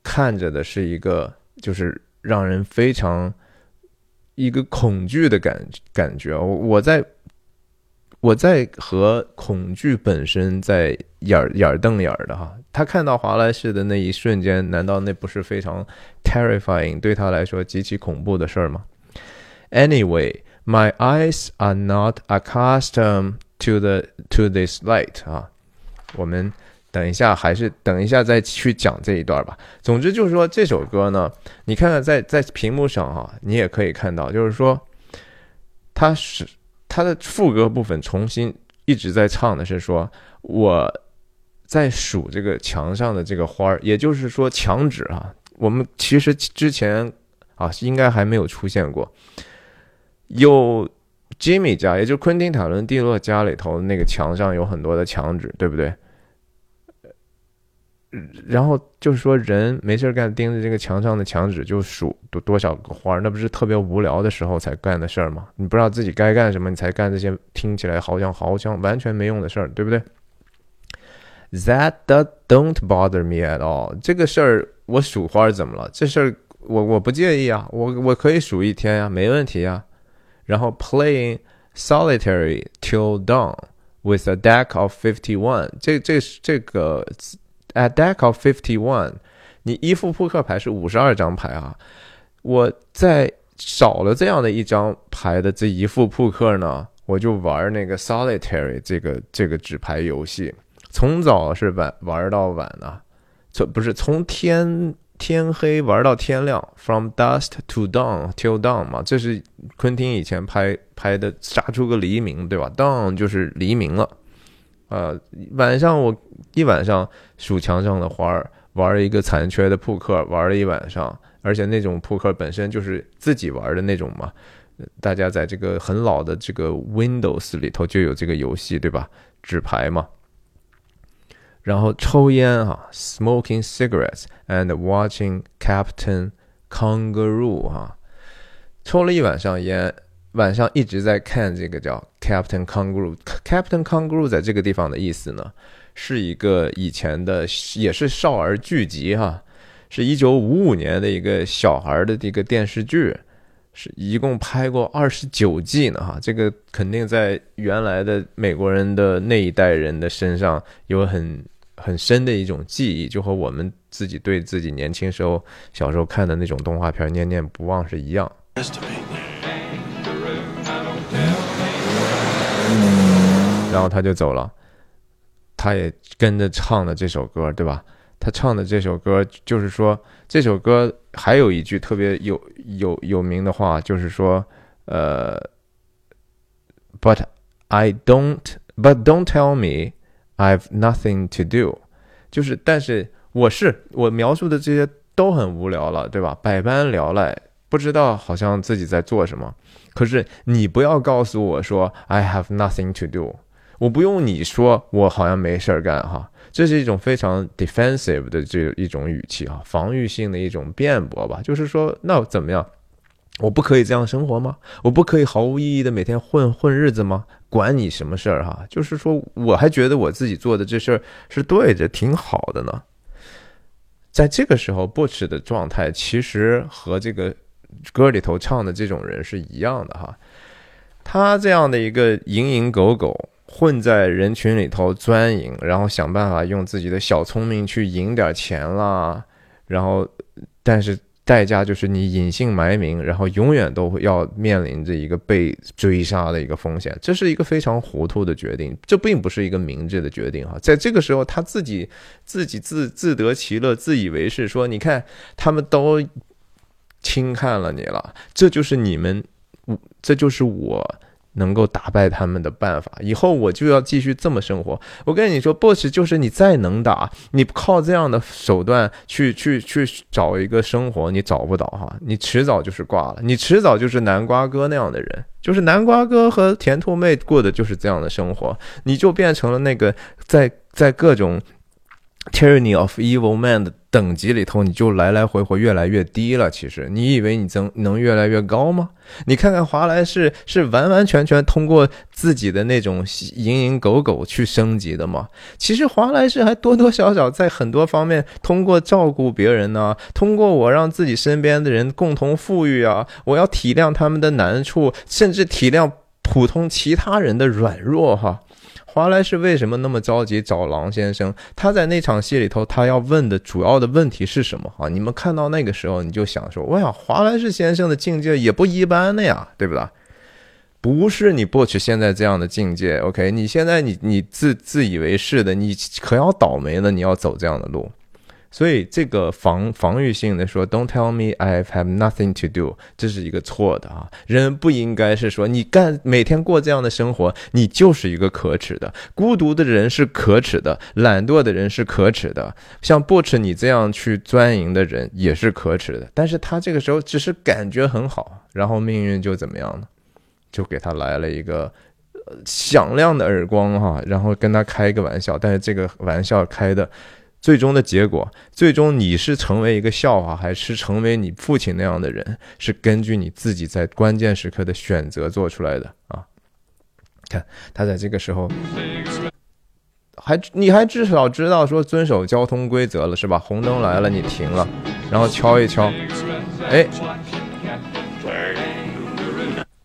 看着的是一个，就是让人非常一个恐惧的感感觉。我我在。我在和恐惧本身在眼儿眼儿瞪眼儿的哈，他看到华莱士的那一瞬间，难道那不是非常 terrifying 对他来说极其恐怖的事儿吗？Anyway, my eyes are not accustomed to the to this light 啊，我们等一下还是等一下再去讲这一段吧。总之就是说这首歌呢，你看看在在屏幕上哈，你也可以看到，就是说它是。他的副歌部分重新一直在唱的是说，我在数这个墙上的这个花儿，也就是说墙纸啊。我们其实之前啊应该还没有出现过，有 Jimmy 家，也就昆汀塔伦蒂洛家里头那个墙上有很多的墙纸，对不对？然后就是说，人没事干，盯着这个墙上的墙纸就数多多少个花，那不是特别无聊的时候才干的事儿吗？你不知道自己该干什么，你才干这些听起来好像好像完全没用的事儿，对不对？That don't bother me at all。这个事儿我数花怎么了？这事儿我我不介意啊，我我可以数一天呀，没问题啊。然后 playing solitary till dawn with a deck of fifty one，这这这个。At deck of fifty one，你一副扑克牌是五十二张牌啊。我在少了这样的一张牌的这一副扑克呢，我就玩那个 solitary 这个这个纸牌游戏，从早是晚玩到晚啊，从不是从天天黑玩到天亮，from dusk to dawn till dawn 嘛，这是昆汀以前拍拍的，杀出个黎明，对吧？dawn 就是黎明了。呃，晚上我一晚上数墙上的花儿，玩一个残缺的扑克，玩了一晚上，而且那种扑克本身就是自己玩的那种嘛。大家在这个很老的这个 Windows 里头就有这个游戏，对吧？纸牌嘛。然后抽烟哈，smoking cigarettes and watching Captain Kangaroo 哈，抽了一晚上烟。晚上一直在看这个叫 Captain Kangaroo。Captain Kangaroo 在这个地方的意思呢，是一个以前的也是少儿剧集哈，是一九五五年的一个小孩的一个电视剧，是一共拍过二十九季呢哈。这个肯定在原来的美国人的那一代人的身上有很很深的一种记忆，就和我们自己对自己年轻时候小时候看的那种动画片念念不忘是一样。然后他就走了，他也跟着唱了这首歌，对吧？他唱的这首歌就是说，这首歌还有一句特别有有有名的话，就是说，呃，But I don't, but don't tell me I've nothing to do，就是但是我是我描述的这些都很无聊了，对吧？百般聊赖，不知道好像自己在做什么。可是你不要告诉我说 I have nothing to do。我不用你说，我好像没事儿干哈，这是一种非常 defensive 的这一种语气啊，防御性的一种辩驳吧。就是说，那怎么样？我不可以这样生活吗？我不可以毫无意义的每天混混日子吗？管你什么事儿哈？就是说，我还觉得我自己做的这事儿是对的，挺好的呢。在这个时候，不耻的状态其实和这个歌里头唱的这种人是一样的哈。他这样的一个蝇营狗苟。混在人群里头钻营，然后想办法用自己的小聪明去赢点钱啦，然后但是。代价就是你隐姓埋名，然后永远都要面临着一个被追杀的一个风险，这是一个非常糊涂的决定，这并不是一个明智的决定哈。在这个时候，他自己自己自自得其乐，自以为是，说你看他们都轻看了你了，这就是你们，这就是我。能够打败他们的办法，以后我就要继续这么生活。我跟你说，boss 就是你再能打，你靠这样的手段去去去找一个生活，你找不到哈，你迟早就是挂了，你迟早就是南瓜哥那样的人，就是南瓜哥和甜兔妹过的就是这样的生活，你就变成了那个在在各种。Tyranny of Evil Man 的等级里头，你就来来回回越来越低了。其实，你以为你增能越来越高吗？你看看华莱士是完完全全通过自己的那种蝇营狗苟去升级的吗？其实华莱士还多多少少在很多方面通过照顾别人呢，通过我让自己身边的人共同富裕啊，我要体谅他们的难处，甚至体谅普通其他人的软弱哈。华莱士为什么那么着急找狼先生？他在那场戏里头，他要问的主要的问题是什么？啊，你们看到那个时候，你就想说：，哇呀，华莱士先生的境界也不一般的呀，对不对？不是你博取现在这样的境界，OK？你现在你你自自以为是的，你可要倒霉了，你要走这样的路。所以这个防防御性的说，Don't tell me I have nothing to do，这是一个错的啊。人不应该是说你干每天过这样的生活，你就是一个可耻的。孤独的人是可耻的，懒惰的人是可耻的，像 Butch 你这样去钻营的人也是可耻的。但是他这个时候只是感觉很好，然后命运就怎么样呢？就给他来了一个响亮的耳光哈，然后跟他开一个玩笑，但是这个玩笑开的。最终的结果，最终你是成为一个笑话，还是成为你父亲那样的人，是根据你自己在关键时刻的选择做出来的啊！看他在这个时候，还你还至少知道说遵守交通规则了是吧？红灯来了你停了，然后敲一敲，哎。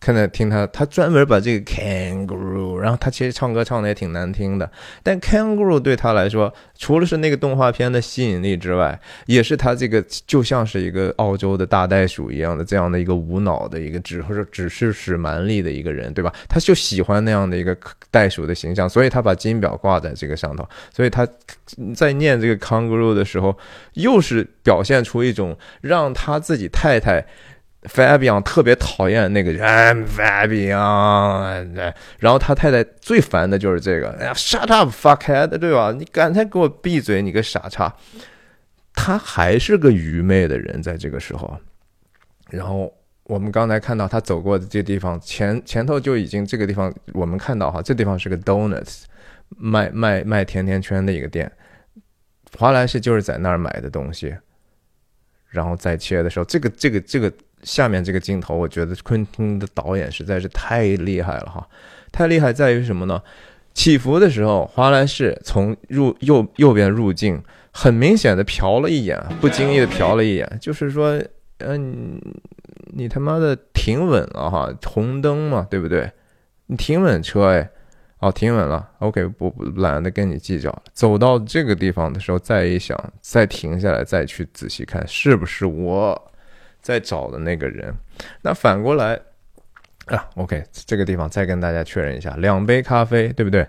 看在听他，他专门把这个 kangaroo，然后他其实唱歌唱的也挺难听的，但 kangaroo 对他来说，除了是那个动画片的吸引力之外，也是他这个就像是一个澳洲的大袋鼠一样的这样的一个无脑的一个只或者只是使蛮力的一个人，对吧？他就喜欢那样的一个袋鼠的形象，所以他把金表挂在这个上头，所以他在念这个 kangaroo 的时候，又是表现出一种让他自己太太。Fabian 特别讨厌那个人，Fabian，然后他太太最烦的就是这个，哎呀，Shut up, fuckhead，对吧？你赶快给我闭嘴，你个傻叉！他还是个愚昧的人，在这个时候。然后我们刚才看到他走过的这地方，前前头就已经这个地方，我们看到哈，这地方是个 Donuts，卖卖卖甜甜圈的一个店。华莱士就是在那儿买的东西，然后再切的时候，这个这个这个。下面这个镜头，我觉得昆汀的导演实在是太厉害了哈！太厉害在于什么呢？起伏的时候，华莱士从入右右边入镜，很明显的瞟了一眼，不经意的瞟了一眼，就是说，嗯，你他妈的停稳了哈，红灯嘛，对不对？你停稳车哎，哦，停稳了，OK，不懒得跟你计较。走到这个地方的时候，再一想，再停下来，再去仔细看，是不是我？在找的那个人，那反过来啊，OK，这个地方再跟大家确认一下，两杯咖啡，对不对？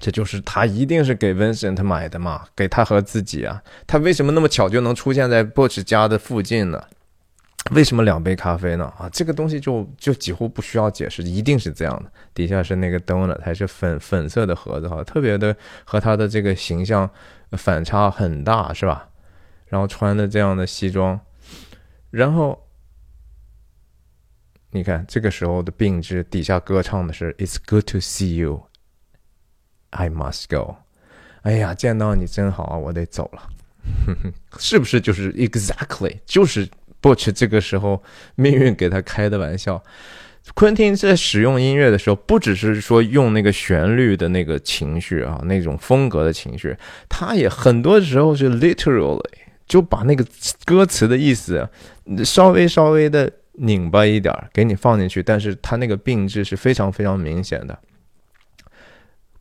这就是他一定是给 Vincent 买的嘛，给他和自己啊。他为什么那么巧就能出现在 Butch 家的附近呢？为什么两杯咖啡呢？啊，这个东西就就几乎不需要解释，一定是这样的。底下是那个 donut，还是粉粉色的盒子哈，特别的和他的这个形象反差很大，是吧？然后穿的这样的西装，然后你看这个时候的病枝底下歌唱的是 "It's good to see you, I must go"，哎呀，见到你真好啊，我得走了，是不是？就是 exactly，就是 Butch 这个时候命运给他开的玩笑。昆汀在使用音乐的时候，不只是说用那个旋律的那个情绪啊，那种风格的情绪，他也很多时候是 literally。就把那个歌词的意思稍微稍微的拧巴一点给你放进去，但是它那个病质是非常非常明显的。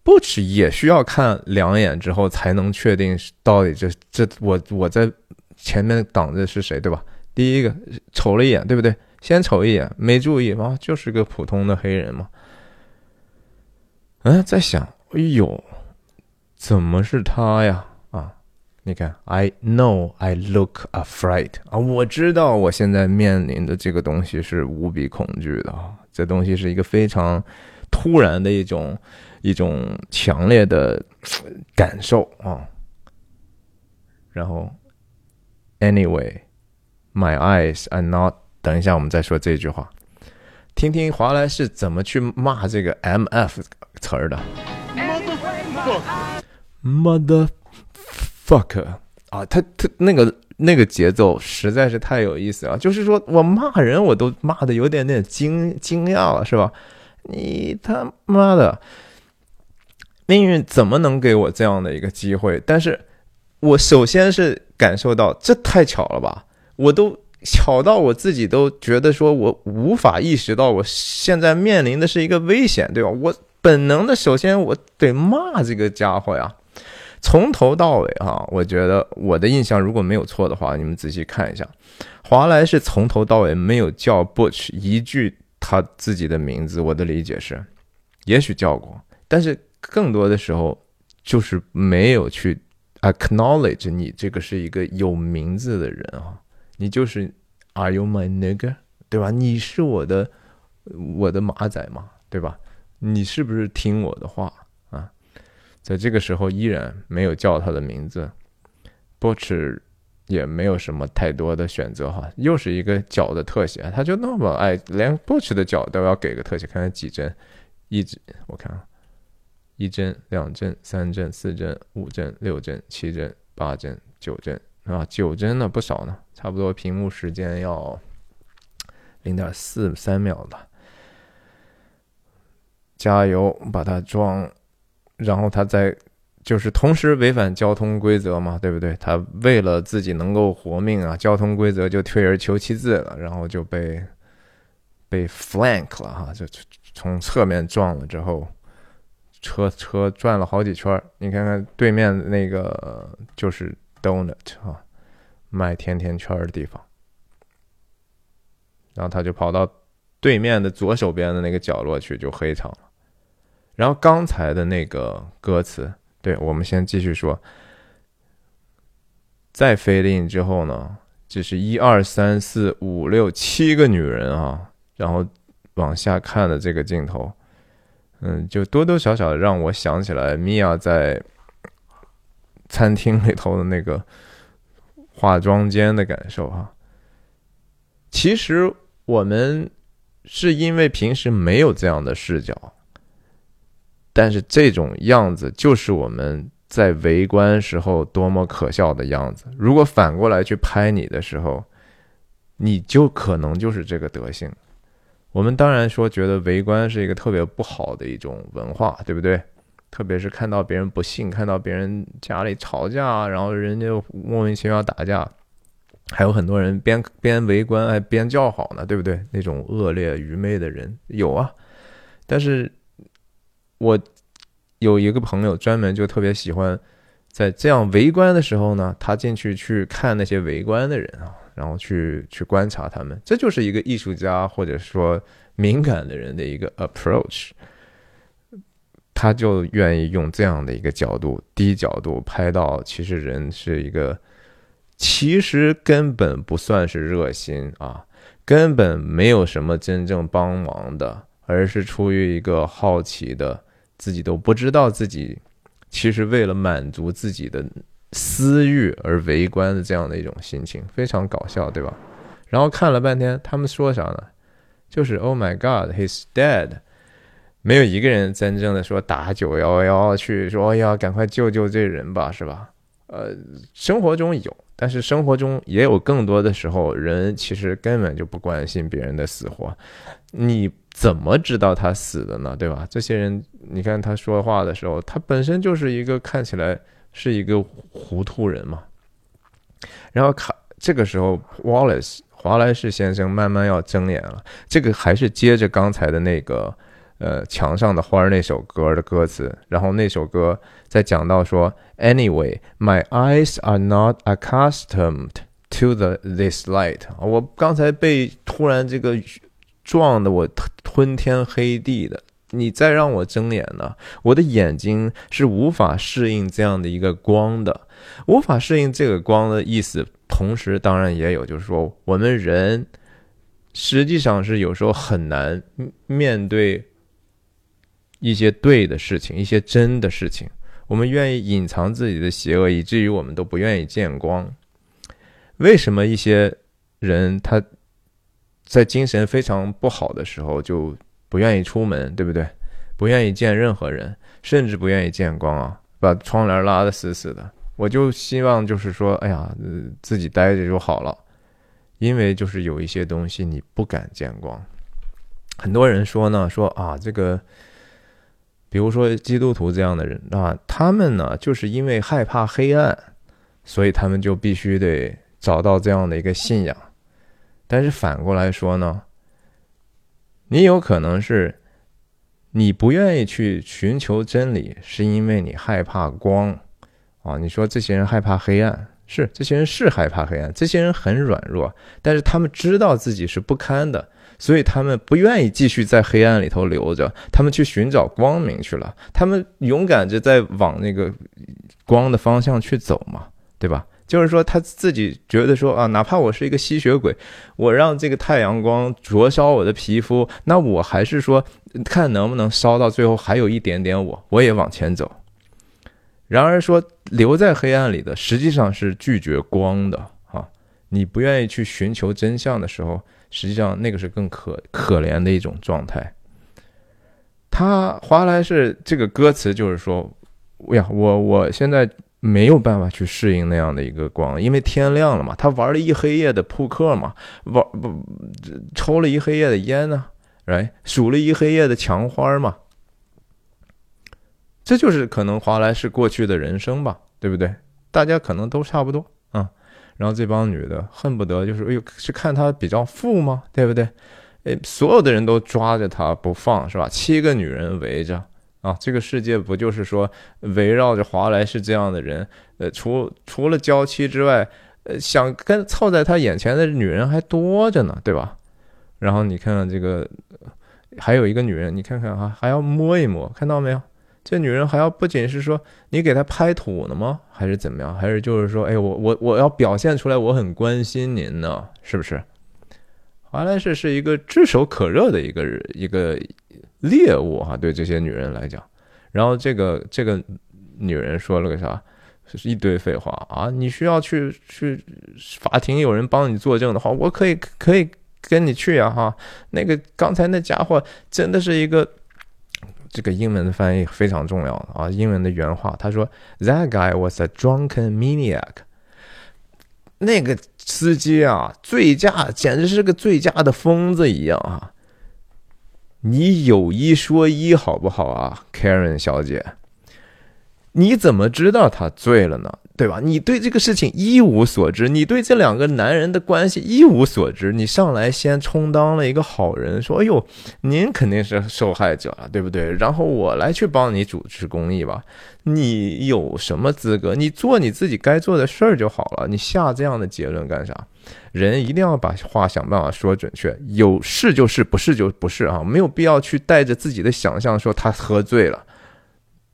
Butch 也需要看两眼之后才能确定到底这这我我在前面挡着是谁，对吧？第一个瞅了一眼，对不对？先瞅一眼，没注意啊，就是个普通的黑人嘛。嗯，在想，哎呦，怎么是他呀？啊，你看，I know I look afraid 啊，我知道我现在面临的这个东西是无比恐惧的啊，这东西是一个非常突然的一种一种强烈的感受啊。然后，Anyway，my eyes are not。等一下，我们再说这句话。听听华莱士怎么去骂这个 “mf” 词儿的。Fuck 啊，他他那个那个节奏实在是太有意思了。就是说我骂人，我都骂的有点点惊惊讶了，是吧？你他妈的，命运怎么能给我这样的一个机会？但是。我首先是感受到这太巧了吧，我都巧到我自己都觉得说我无法意识到我现在面临的是一个危险，对吧？我本能的首先我得骂这个家伙呀，从头到尾啊，我觉得我的印象如果没有错的话，你们仔细看一下，华莱是从头到尾没有叫 Butch 一句他自己的名字，我的理解是，也许叫过，但是更多的时候就是没有去。Acknowledge 你这个是一个有名字的人啊，你就是 Are you my nigger？对吧？你是我的我的马仔嘛，对吧？你是不是听我的话？在这个时候依然没有叫他的名字，Butch 也没有什么太多的选择哈，又是一个脚的特写，他就那么爱，连 Butch 的脚都要给个特写，看看几帧，一直我看啊。一帧、两帧、三帧、四帧、五帧、六帧、七帧、八帧、九帧啊，九帧呢不少呢，差不多屏幕时间要零点四三秒吧。加油，把它装，然后他再就是同时违反交通规则嘛，对不对？他为了自己能够活命啊，交通规则就退而求其次了，然后就被被 flank 了哈，就从侧面撞了之后。车车转了好几圈你看看对面那个就是 Donut 啊，卖甜甜圈的地方。然后他就跑到对面的左手边的那个角落去，就黑场了。然后刚才的那个歌词，对我们先继续说。再飞进之后呢，就是一二三四五六七个女人啊，然后往下看的这个镜头。嗯，就多多少少让我想起来米娅在餐厅里头的那个化妆间的感受哈。其实我们是因为平时没有这样的视角，但是这种样子就是我们在围观时候多么可笑的样子。如果反过来去拍你的时候，你就可能就是这个德性。我们当然说，觉得围观是一个特别不好的一种文化，对不对？特别是看到别人不幸，看到别人家里吵架，然后人家莫名其妙打架，还有很多人边边围观还边叫好呢，对不对？那种恶劣愚昧的人有啊。但是，我有一个朋友专门就特别喜欢在这样围观的时候呢，他进去去看那些围观的人啊。然后去去观察他们，这就是一个艺术家或者说敏感的人的一个 approach。他就愿意用这样的一个角度，低角度拍到，其实人是一个，其实根本不算是热心啊，根本没有什么真正帮忙的，而是出于一个好奇的，自己都不知道自己其实为了满足自己的。私欲而围观的这样的一种心情，非常搞笑，对吧？然后看了半天，他们说啥呢？就是 “Oh my God, he's dead”，没有一个人真正的说打九幺幺去说“哎呀，赶快救救这人吧”，是吧？呃，生活中有，但是生活中也有更多的时候，人其实根本就不关心别人的死活。你怎么知道他死的呢？对吧？这些人，你看他说话的时候，他本身就是一个看起来。是一个糊涂人嘛，然后看这个时候，Wallace 华莱士先生慢慢要睁眼了。这个还是接着刚才的那个，呃墙上的花儿那首歌的歌词，然后那首歌在讲到说，Anyway, my eyes are not accustomed to the this light。我刚才被突然这个撞的我昏天黑地的。你再让我睁眼呢，我的眼睛是无法适应这样的一个光的，无法适应这个光的意思。同时，当然也有，就是说，我们人实际上是有时候很难面对一些对的事情，一些真的事情。我们愿意隐藏自己的邪恶，以至于我们都不愿意见光。为什么一些人他在精神非常不好的时候就？不愿意出门，对不对？不愿意见任何人，甚至不愿意见光啊！把窗帘拉得死死的。我就希望就是说，哎呀，自己待着就好了。因为就是有一些东西你不敢见光。很多人说呢，说啊，这个，比如说基督徒这样的人啊，他们呢就是因为害怕黑暗，所以他们就必须得找到这样的一个信仰。但是反过来说呢？你有可能是，你不愿意去寻求真理，是因为你害怕光，啊，你说这些人害怕黑暗，是这些人是害怕黑暗，这些人很软弱，但是他们知道自己是不堪的，所以他们不愿意继续在黑暗里头留着，他们去寻找光明去了，他们勇敢着在往那个光的方向去走嘛，对吧？就是说，他自己觉得说啊，哪怕我是一个吸血鬼，我让这个太阳光灼烧我的皮肤，那我还是说，看能不能烧到最后还有一点点我，我也往前走。然而说留在黑暗里的，实际上是拒绝光的啊！你不愿意去寻求真相的时候，实际上那个是更可可怜的一种状态。他华莱士这个歌词就是说，哎呀，我我现在。没有办法去适应那样的一个光，因为天亮了嘛。他玩了一黑夜的扑克嘛，玩不抽了一黑夜的烟呢，来数了一黑夜的墙花嘛。这就是可能华莱士过去的人生吧，对不对？大家可能都差不多。然后这帮女的恨不得就是，哎呦，是看他比较富吗？对不对？哎，所有的人都抓着他不放，是吧？七个女人围着。啊，这个世界不就是说围绕着华莱士这样的人，呃，除除了娇妻之外，呃，想跟凑在他眼前的女人还多着呢，对吧？然后你看看这个，还有一个女人，你看看哈，还要摸一摸，看到没有？这女人还要不仅是说你给她拍土呢吗？还是怎么样？还是就是说，哎，我我我要表现出来我很关心您呢，是不是？华莱士是一个炙手可热的一个一个。猎物哈，对这些女人来讲，然后这个这个女人说了个啥？是一堆废话啊！你需要去去法庭，有人帮你作证的话，我可以可以跟你去啊哈。那个刚才那家伙真的是一个，这个英文的翻译非常重要啊，英文的原话，他说：“That guy was a drunken maniac。”那个司机啊，醉驾，简直是个醉驾的疯子一样啊！你有一说一，好不好啊，Karen 小姐？你怎么知道他醉了呢？对吧？你对这个事情一无所知，你对这两个男人的关系一无所知，你上来先充当了一个好人，说：“哎呦，您肯定是受害者了，对不对？”然后我来去帮你主持公义吧。你有什么资格？你做你自己该做的事儿就好了。你下这样的结论干啥？人一定要把话想办法说准确，有是就是，不是就不是啊，没有必要去带着自己的想象说他喝醉了。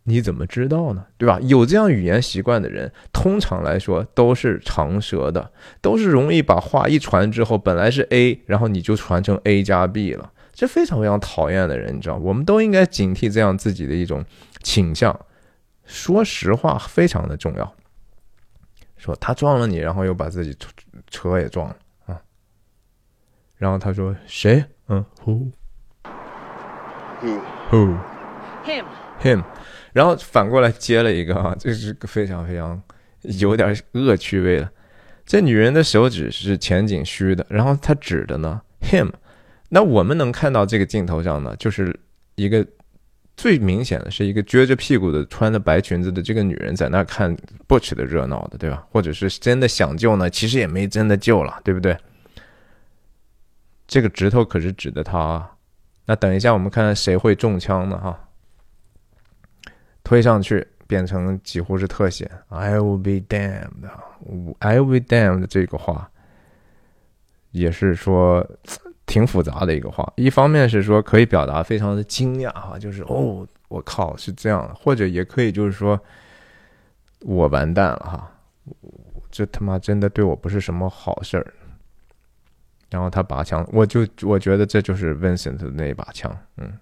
你怎么知道呢？对吧？有这样语言习惯的人，通常来说都是长舌的，都是容易把话一传之后，本来是 A，然后你就传成 A 加 B 了，这非常非常讨厌的人，你知道？我们都应该警惕这样自己的一种倾向。说实话非常的重要。说他撞了你，然后又把自己车也撞了啊。然后他说谁？嗯，who，who，him，him。然后反过来接了一个啊，这是非常非常有点恶趣味的。这女人的手指是前景虚的，然后她指的呢，him。那我们能看到这个镜头上呢，就是一个最明显的是一个撅着屁股的穿着白裙子的这个女人在那看 Butch 的热闹的，对吧？或者是真的想救呢，其实也没真的救了，对不对？这个指头可是指的他那等一下我们看看谁会中枪呢？哈，推上去变成几乎是特写，I will be damned，I will be damned 这个话也是说挺复杂的一个话。一方面是说可以表达非常的惊讶哈，就是哦，我靠是这样的，或者也可以就是说我完蛋了哈，这他妈真的对我不是什么好事儿。然后他拔枪，我就我觉得这就是 Vincent 的那一把枪，嗯，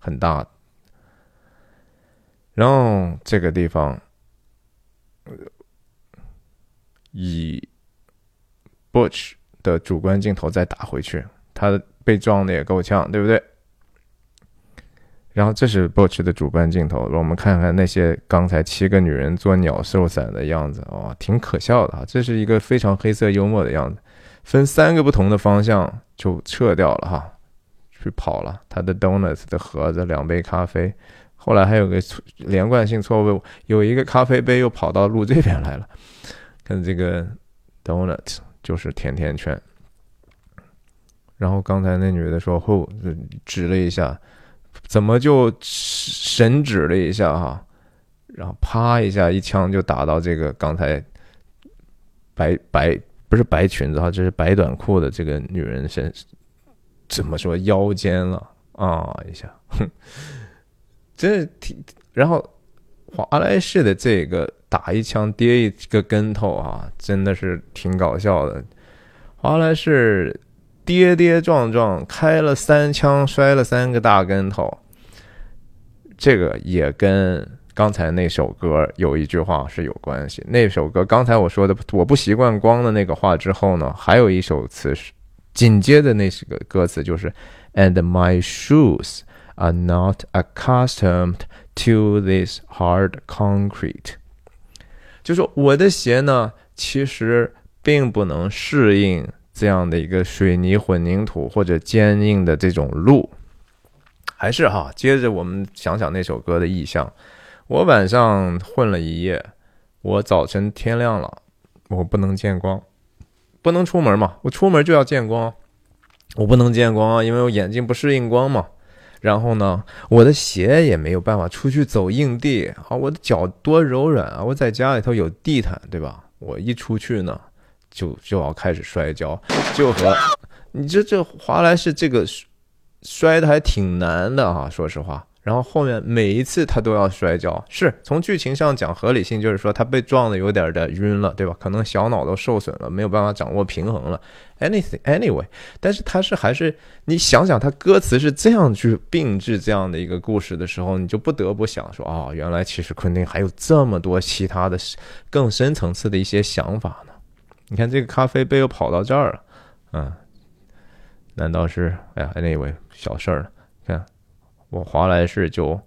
很大。然后这个地方以 Butch 的主观镜头再打回去，他被撞的也够呛，对不对？然后这是 Butch 的主观镜头，我们看看那些刚才七个女人做鸟兽散的样子，哦，挺可笑的啊！这是一个非常黑色幽默的样子。分三个不同的方向就撤掉了哈，去跑了。他的 donuts 的盒子，两杯咖啡，后来还有个连贯性错误，有一个咖啡杯又跑到路这边来了。看这个 donut 就是甜甜圈。然后刚才那女的说后指了一下，怎么就神指了一下哈，然后啪一下一枪就打到这个刚才白白。不是白裙子哈，这是白短裤的这个女人身，怎么说腰间了啊一下，哼，这挺。然后华莱士的这个打一枪跌一个跟头啊，真的是挺搞笑的。华莱士跌跌撞撞开了三枪，摔了三个大跟头，这个也跟。刚才那首歌有一句话是有关系。那首歌刚才我说的我不习惯光的那个话之后呢，还有一首词是紧接着那几个歌词就是 And my shoes are not accustomed to this hard concrete。就说我的鞋呢，其实并不能适应这样的一个水泥混凝土或者坚硬的这种路。还是哈，接着我们想想那首歌的意象。我晚上混了一夜，我早晨天亮了，我不能见光，不能出门嘛。我出门就要见光，我不能见光啊，因为我眼睛不适应光嘛。然后呢，我的鞋也没有办法出去走硬地啊，我的脚多柔软啊。我在家里头有地毯，对吧？我一出去呢，就就要开始摔跤，就和你这这华莱士这个摔的还挺难的啊，说实话。然后后面每一次他都要摔跤，是从剧情上讲合理性，就是说他被撞的有点的晕了，对吧？可能小脑都受损了，没有办法掌握平衡了。Anything anyway，但是他是还是你想想，他歌词是这样去并置这样的一个故事的时候，你就不得不想说啊，原来其实昆汀还有这么多其他的更深层次的一些想法呢。你看这个咖啡杯又跑到这儿了，嗯，难道是哎呀，Anyway，小事儿了，看。我华莱士就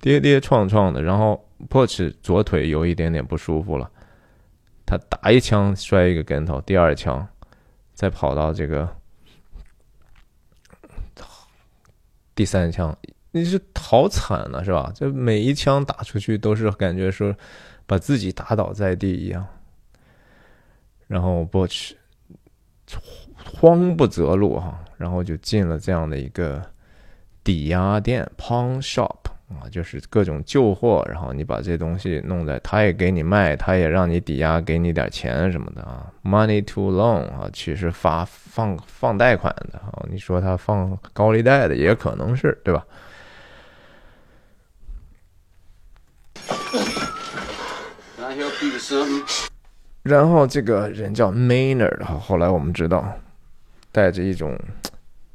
跌跌撞撞的，然后破齿左腿有一点点不舒服了。他打一枪摔一个跟头，第二枪再跑到这个第三枪，你是好惨了是吧？这每一枪打出去都是感觉说把自己打倒在地一样。然后波奇慌不择路哈，然后就进了这样的一个。抵押店 （pawn shop） 啊，就是各种旧货，然后你把这东西弄在，他也给你卖，他也让你抵押，给你点钱什么的啊。Money to loan 啊，其实发放放贷款的啊，你说他放高利贷的也可能是对吧？然后这个人叫 Maynard，后来我们知道，带着一种。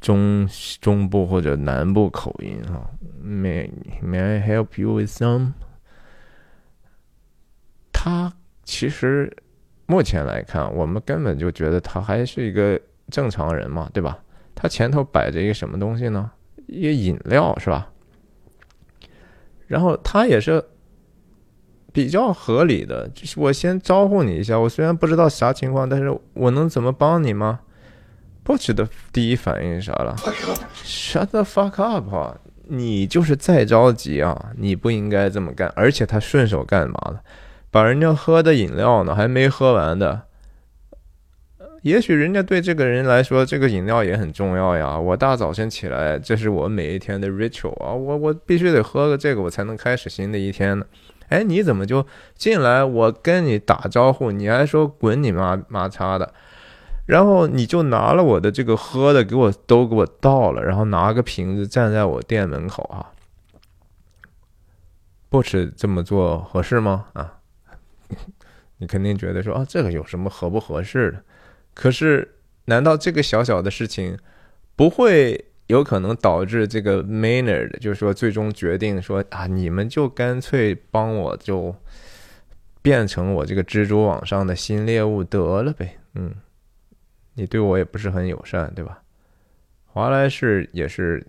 中中部或者南部口音哈，May May I help you with some？他其实目前来看，我们根本就觉得他还是一个正常人嘛，对吧？他前头摆着一个什么东西呢？一个饮料是吧？然后他也是比较合理的，就是我先招呼你一下，我虽然不知道啥情况，但是我能怎么帮你吗？波奇的第一反应是啥了？Shut the fuck up！啊！你就是再着急啊，你不应该这么干。而且他顺手干嘛了？把人家喝的饮料呢，还没喝完的，也许人家对这个人来说，这个饮料也很重要呀。我大早晨起来，这是我每一天的 ritual 啊，我我必须得喝个这个，我才能开始新的一天呢。哎，你怎么就进来？我跟你打招呼，你还说滚你妈妈叉的，然后你就拿了我的这个喝的，给我都给我倒了，然后拿个瓶子站在我店门口啊。不吃这么做合适吗？啊，你肯定觉得说啊，这个有什么合不合适的？可是，难道这个小小的事情不会有可能导致这个 Maynard，就是说最终决定说啊，你们就干脆帮我就变成我这个蜘蛛网上的新猎物得了呗？嗯，你对我也不是很友善，对吧？华莱士也是。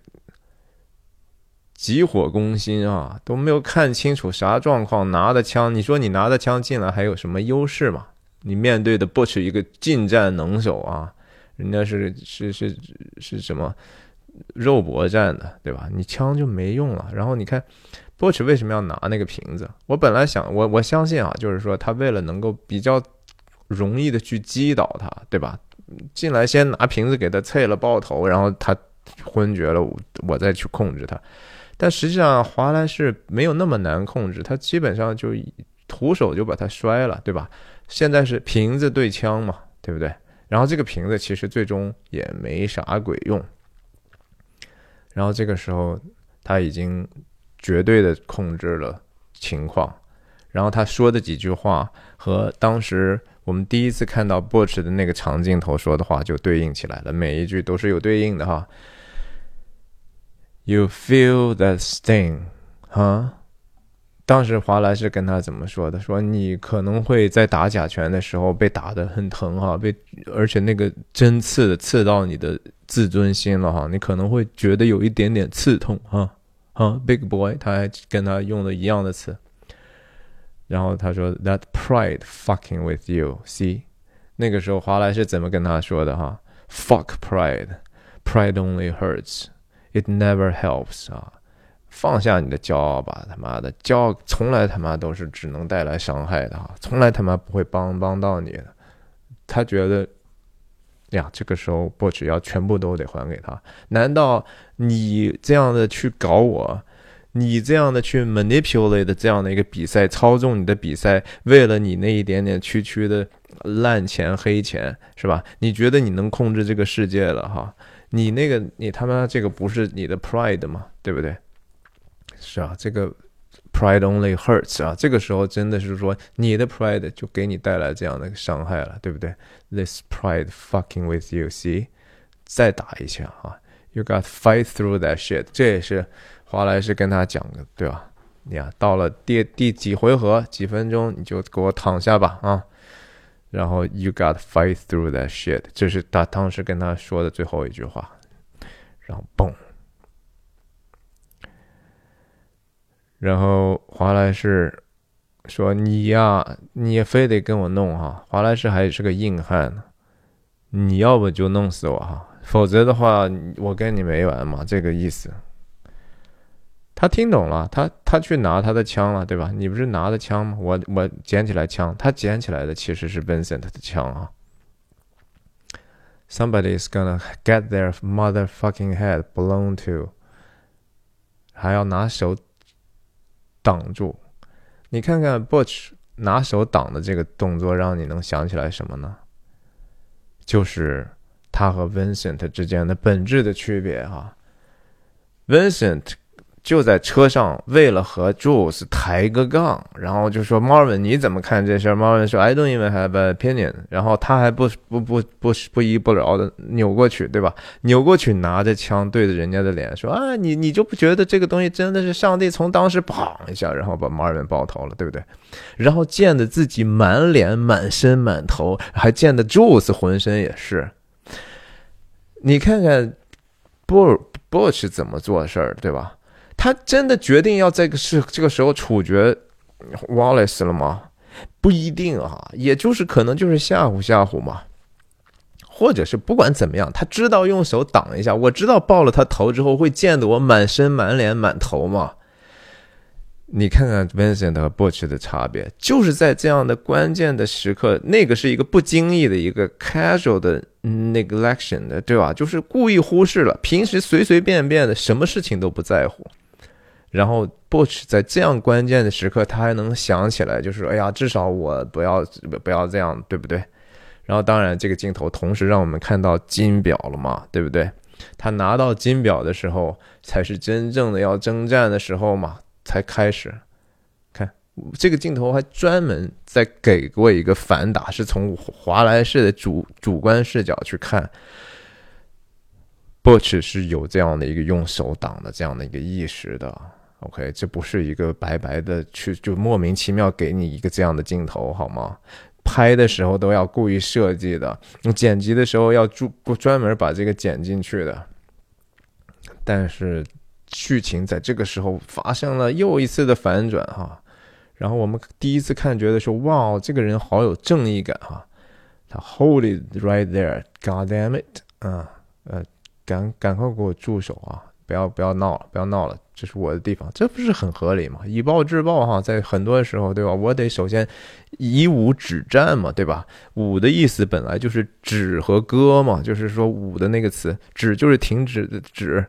急火攻心啊，都没有看清楚啥状况，拿的枪，你说你拿的枪进来还有什么优势吗？你面对的不是一个近战能手啊，人家是是是是什么肉搏战的，对吧？你枪就没用了。然后你看波奇为什么要拿那个瓶子？我本来想，我我相信啊，就是说他为了能够比较容易的去击倒他，对吧？进来先拿瓶子给他啐了爆头，然后他昏厥了，我再去控制他。但实际上，华莱士没有那么难控制，他基本上就徒手就把它摔了，对吧？现在是瓶子对枪嘛，对不对？然后这个瓶子其实最终也没啥鬼用。然后这个时候他已经绝对的控制了情况，然后他说的几句话和当时我们第一次看到 Butch 的那个长镜头说的话就对应起来了，每一句都是有对应的哈。You feel that sting，哈？当时华莱士跟他怎么说的？说你可能会在打假拳的时候被打得很疼哈，被而且那个针刺的刺到你的自尊心了哈，你可能会觉得有一点点刺痛哈。哈，Big Boy，他还跟他用的一样的词。然后他说 That pride fucking with you，see？那个时候华莱士怎么跟他说的哈？Fuck pride，pride only hurts。It never helps 啊！放下你的骄傲吧，他妈的，骄傲从来他妈都是只能带来伤害的哈，从来他妈不会帮帮到你的。他觉得呀，这个时候不只要全部都得还给他。难道你这样的去搞我，你这样的去 manipulate 这样的一个比赛，操纵你的比赛，为了你那一点点区区的烂钱黑钱是吧？你觉得你能控制这个世界了哈？你那个，你他妈这个不是你的 pride 吗？对不对？是啊，这个 pride only hurts 啊，这个时候真的是说你的 pride 就给你带来这样的伤害了，对不对？This pride fucking with you，see？再打一下啊，You got fight through that shit。这也是华莱士跟他讲的，对吧？你呀，到了第第几回合几分钟，你就给我躺下吧啊！然后 you got fight through that shit，这是他当时跟他说的最后一句话。然后嘣，然后华莱士说：“你呀，你非得跟我弄哈。”华莱士还是个硬汉，你要不就弄死我哈，否则的话我跟你没完嘛，这个意思。他听懂了，他他去拿他的枪了，对吧？你不是拿的枪吗？我我捡起来枪，他捡起来的其实是 Vincent 的枪啊。Somebody is gonna get their motherfucking head blown to，还要拿手挡住。你看看 Butch 拿手挡的这个动作，让你能想起来什么呢？就是他和 Vincent 之间的本质的区别哈。Vincent。就在车上，为了和 Jules 抬个杠，然后就说 Marvin 你怎么看这事儿？Marvin 说 I don't even have an opinion。然后他还不不不不不依不饶的扭过去，对吧？扭过去拿着枪对着人家的脸说啊，你你就不觉得这个东西真的是上帝从当时砰一下，然后把 Marvin 爆头了，对不对？然后溅得自己满脸、满身、满头，还溅得 Jules 浑身也是。你看看 Bush Bush 怎么做事儿，对吧？他真的决定要这个是这个时候处决 Wallace 了吗？不一定啊，也就是可能就是吓唬吓唬嘛，或者是不管怎么样，他知道用手挡一下，我知道爆了他头之后会溅得我满身满脸满头嘛。你看看 Vincent 和 Butch 的差别，就是在这样的关键的时刻，那个是一个不经意的一个 casual 的 neglection 的，对吧？就是故意忽视了，平时随随便便的，什么事情都不在乎。然后 Butch 在这样关键的时刻，他还能想起来，就是哎呀，至少我不要不要这样，对不对？然后当然，这个镜头同时让我们看到金表了嘛，对不对？他拿到金表的时候，才是真正的要征战的时候嘛。才开始，看这个镜头还专门在给过一个反打，是从华莱士的主主观视角去看，Butch 是有这样的一个用手挡的这样的一个意识的。OK，这不是一个白白的去就莫名其妙给你一个这样的镜头好吗？拍的时候都要故意设计的，你剪辑的时候要注专门把这个剪进去的，但是。剧情在这个时候发生了又一次的反转哈，然后我们第一次看觉得说哇，这个人好有正义感哈，他 hold it right there，God damn it，啊呃，赶赶快给我住手啊，不要不要闹了，不要闹了，这是我的地方，这不是很合理吗？以暴制暴哈，在很多时候对吧？我得首先以武止战嘛，对吧？武的意思本来就是止和戈嘛，就是说武的那个词，止就是停止的止。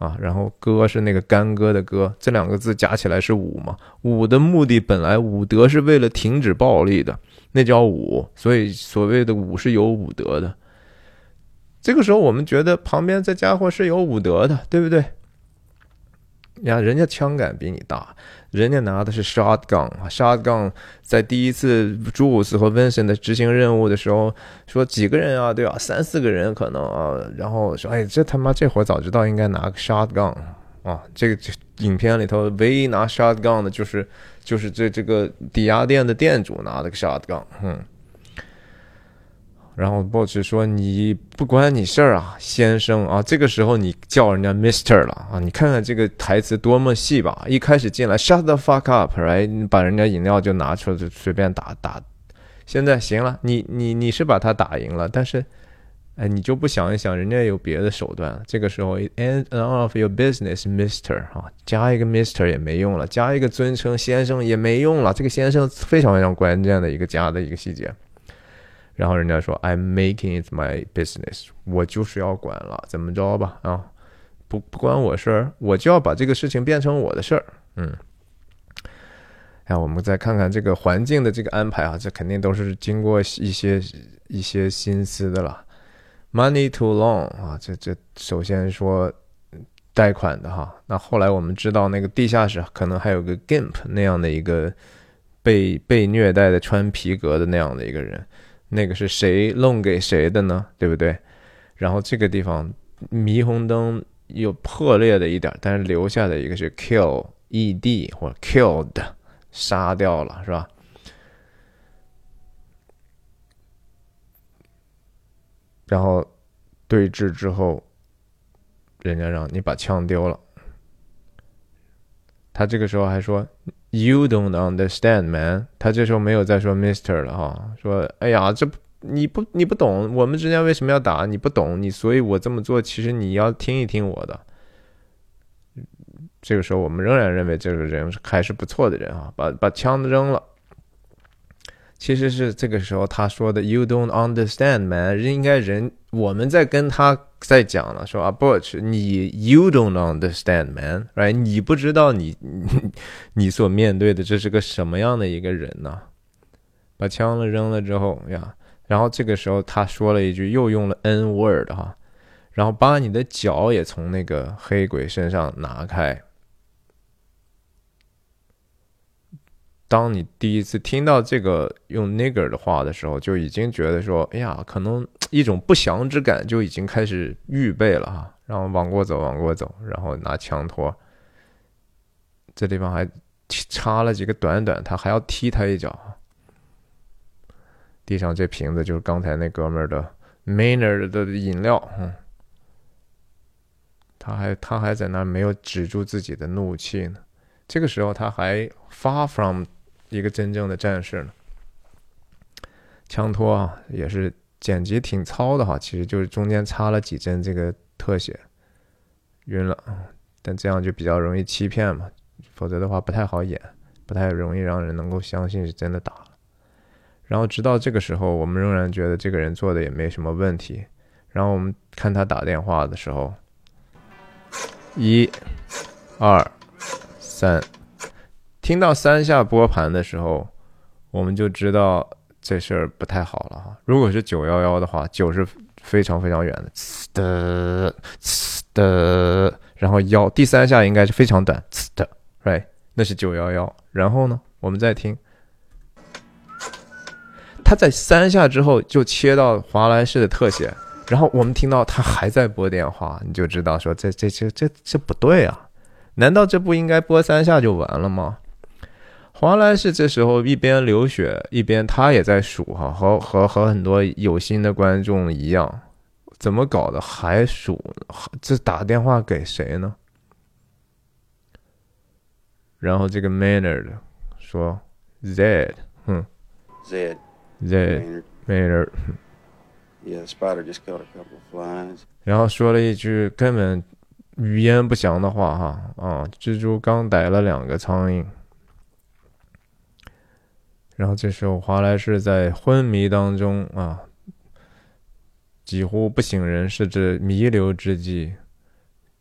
啊，然后戈是那个干戈的戈，这两个字加起来是武嘛？武的目的本来武德是为了停止暴力的，那叫武，所以所谓的武是有武德的。这个时候我们觉得旁边这家伙是有武德的，对不对？呀，人家枪杆比你大。人家拿的是 shotgun 啊，shotgun 在第一次朱伍斯和 Vincent 的执行任务的时候，说几个人啊，对吧？三四个人可能啊，然后说，哎，这他妈这会儿早知道应该拿个 shotgun 啊。这个影片里头唯一拿 shotgun 的就是就是这这个抵押店的店主拿了个 shotgun，嗯。然后 boss 说：“你不关你事儿啊，先生啊！这个时候你叫人家 Mister 了啊！你看看这个台词多么细吧！一开始进来 Shut the fuck up，right？你把人家饮料就拿出来就随便打打。现在行了，你你你是把他打赢了，但是哎，你就不想一想，人家有别的手段。这个时候 end of your business，Mister 啊，加一个 Mister 也没用了，加一个尊称先生也没用了。这个先生非常非常关键的一个加的一个细节。”然后人家说，I'm making it my business，我就是要管了，怎么着吧？啊，不不关我事儿，我就要把这个事情变成我的事儿。嗯，哎，我们再看看这个环境的这个安排啊，这肯定都是经过一些一些心思的了。Money too long 啊，这这首先说贷款的哈，那后来我们知道那个地下室可能还有个 Gimp 那样的一个被被虐待的穿皮革的那样的一个人。那个是谁弄给谁的呢？对不对？然后这个地方霓虹灯又破裂了一点，但是留下的一个是 kill e d 或者 killed 杀掉了，是吧？然后对峙之后，人家让你把枪丢了，他这个时候还说。You don't understand, man。他这时候没有再说 Mister 了哈，说哎呀，这你不你不懂，我们之间为什么要打？你不懂你，所以我这么做，其实你要听一听我的。这个时候，我们仍然认为这个人还是不错的人啊，把把枪扔了。其实是这个时候他说的 "You don't understand, man"，应该人我们在跟他在讲了，说啊，Butch，你 "You don't understand, man"，right？你不知道你 你所面对的这是个什么样的一个人呢？把枪了扔了之后呀，然后这个时候他说了一句，又用了 N word 哈，然后把你的脚也从那个黑鬼身上拿开。当你第一次听到这个用 nigger 的话的时候，就已经觉得说，哎呀，可能一种不祥之感就已经开始预备了哈。然后往过走，往过走，然后拿枪托，这地方还插了几个短短，他还要踢他一脚。地上这瓶子就是刚才那哥们儿的 Maynard 的饮料，嗯，他还他还在那没有止住自己的怒气呢。这个时候他还 far from。一个真正的战士呢，枪托啊，也是剪辑挺糙的哈，其实就是中间插了几帧这个特写，晕了，但这样就比较容易欺骗嘛，否则的话不太好演，不太容易让人能够相信是真的打了。然后直到这个时候，我们仍然觉得这个人做的也没什么问题。然后我们看他打电话的时候，一、二、三，听到三下拨盘的时候，我们就知道这事儿不太好了哈。如果是九幺幺的话，九是非常非常远的，呲的呲的，然后幺第三下应该是非常短，呲的，right，那是九幺幺。然后呢，我们再听。他在三下之后就切到华莱士的特写，然后我们听到他还在拨电话，你就知道说这这这这这不对啊！难道这不应该拨三下就完了吗？华莱士这时候一边流血一边他也在数哈，和和和很多有心的观众一样，怎么搞的还数？这打电话给谁呢？然后这个 Maynard 说：“Zed，哼，Zed。” Zed Maynard. Yeah, spider just killed a couple of flies. 然后说了一句根本语言不详的话哈啊，蜘蛛刚逮了两个苍蝇。然后这时候华莱士在昏迷当中啊，几乎不省人事之弥留之际，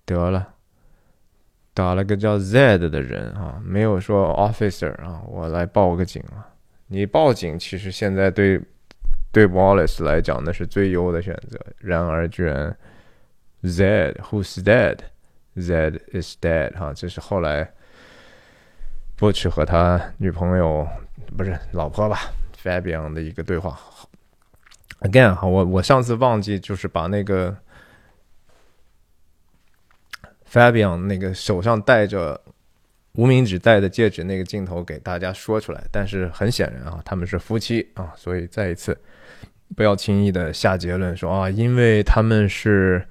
得了，打了个叫 Z 的人啊，没有说 officer 啊，我来报个警啊。你报警，其实现在对对 Wallace 来讲那是最优的选择。然而，居然 Z who's dead，Z is dead。哈，这是后来 Butch 和他女朋友不是老婆吧，Fabian 的一个对话。Again，哈，我我上次忘记就是把那个 Fabian 那个手上戴着。无名指戴的戒指那个镜头给大家说出来，但是很显然啊，他们是夫妻啊，所以再一次不要轻易的下结论说啊，因为他们是，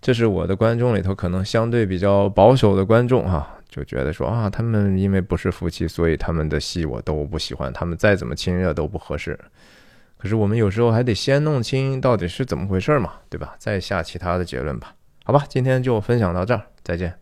这是我的观众里头可能相对比较保守的观众哈，就觉得说啊，他们因为不是夫妻，所以他们的戏我都不喜欢，他们再怎么亲热都不合适。可是我们有时候还得先弄清到底是怎么回事嘛，对吧？再下其他的结论吧。好吧，今天就分享到这儿，再见。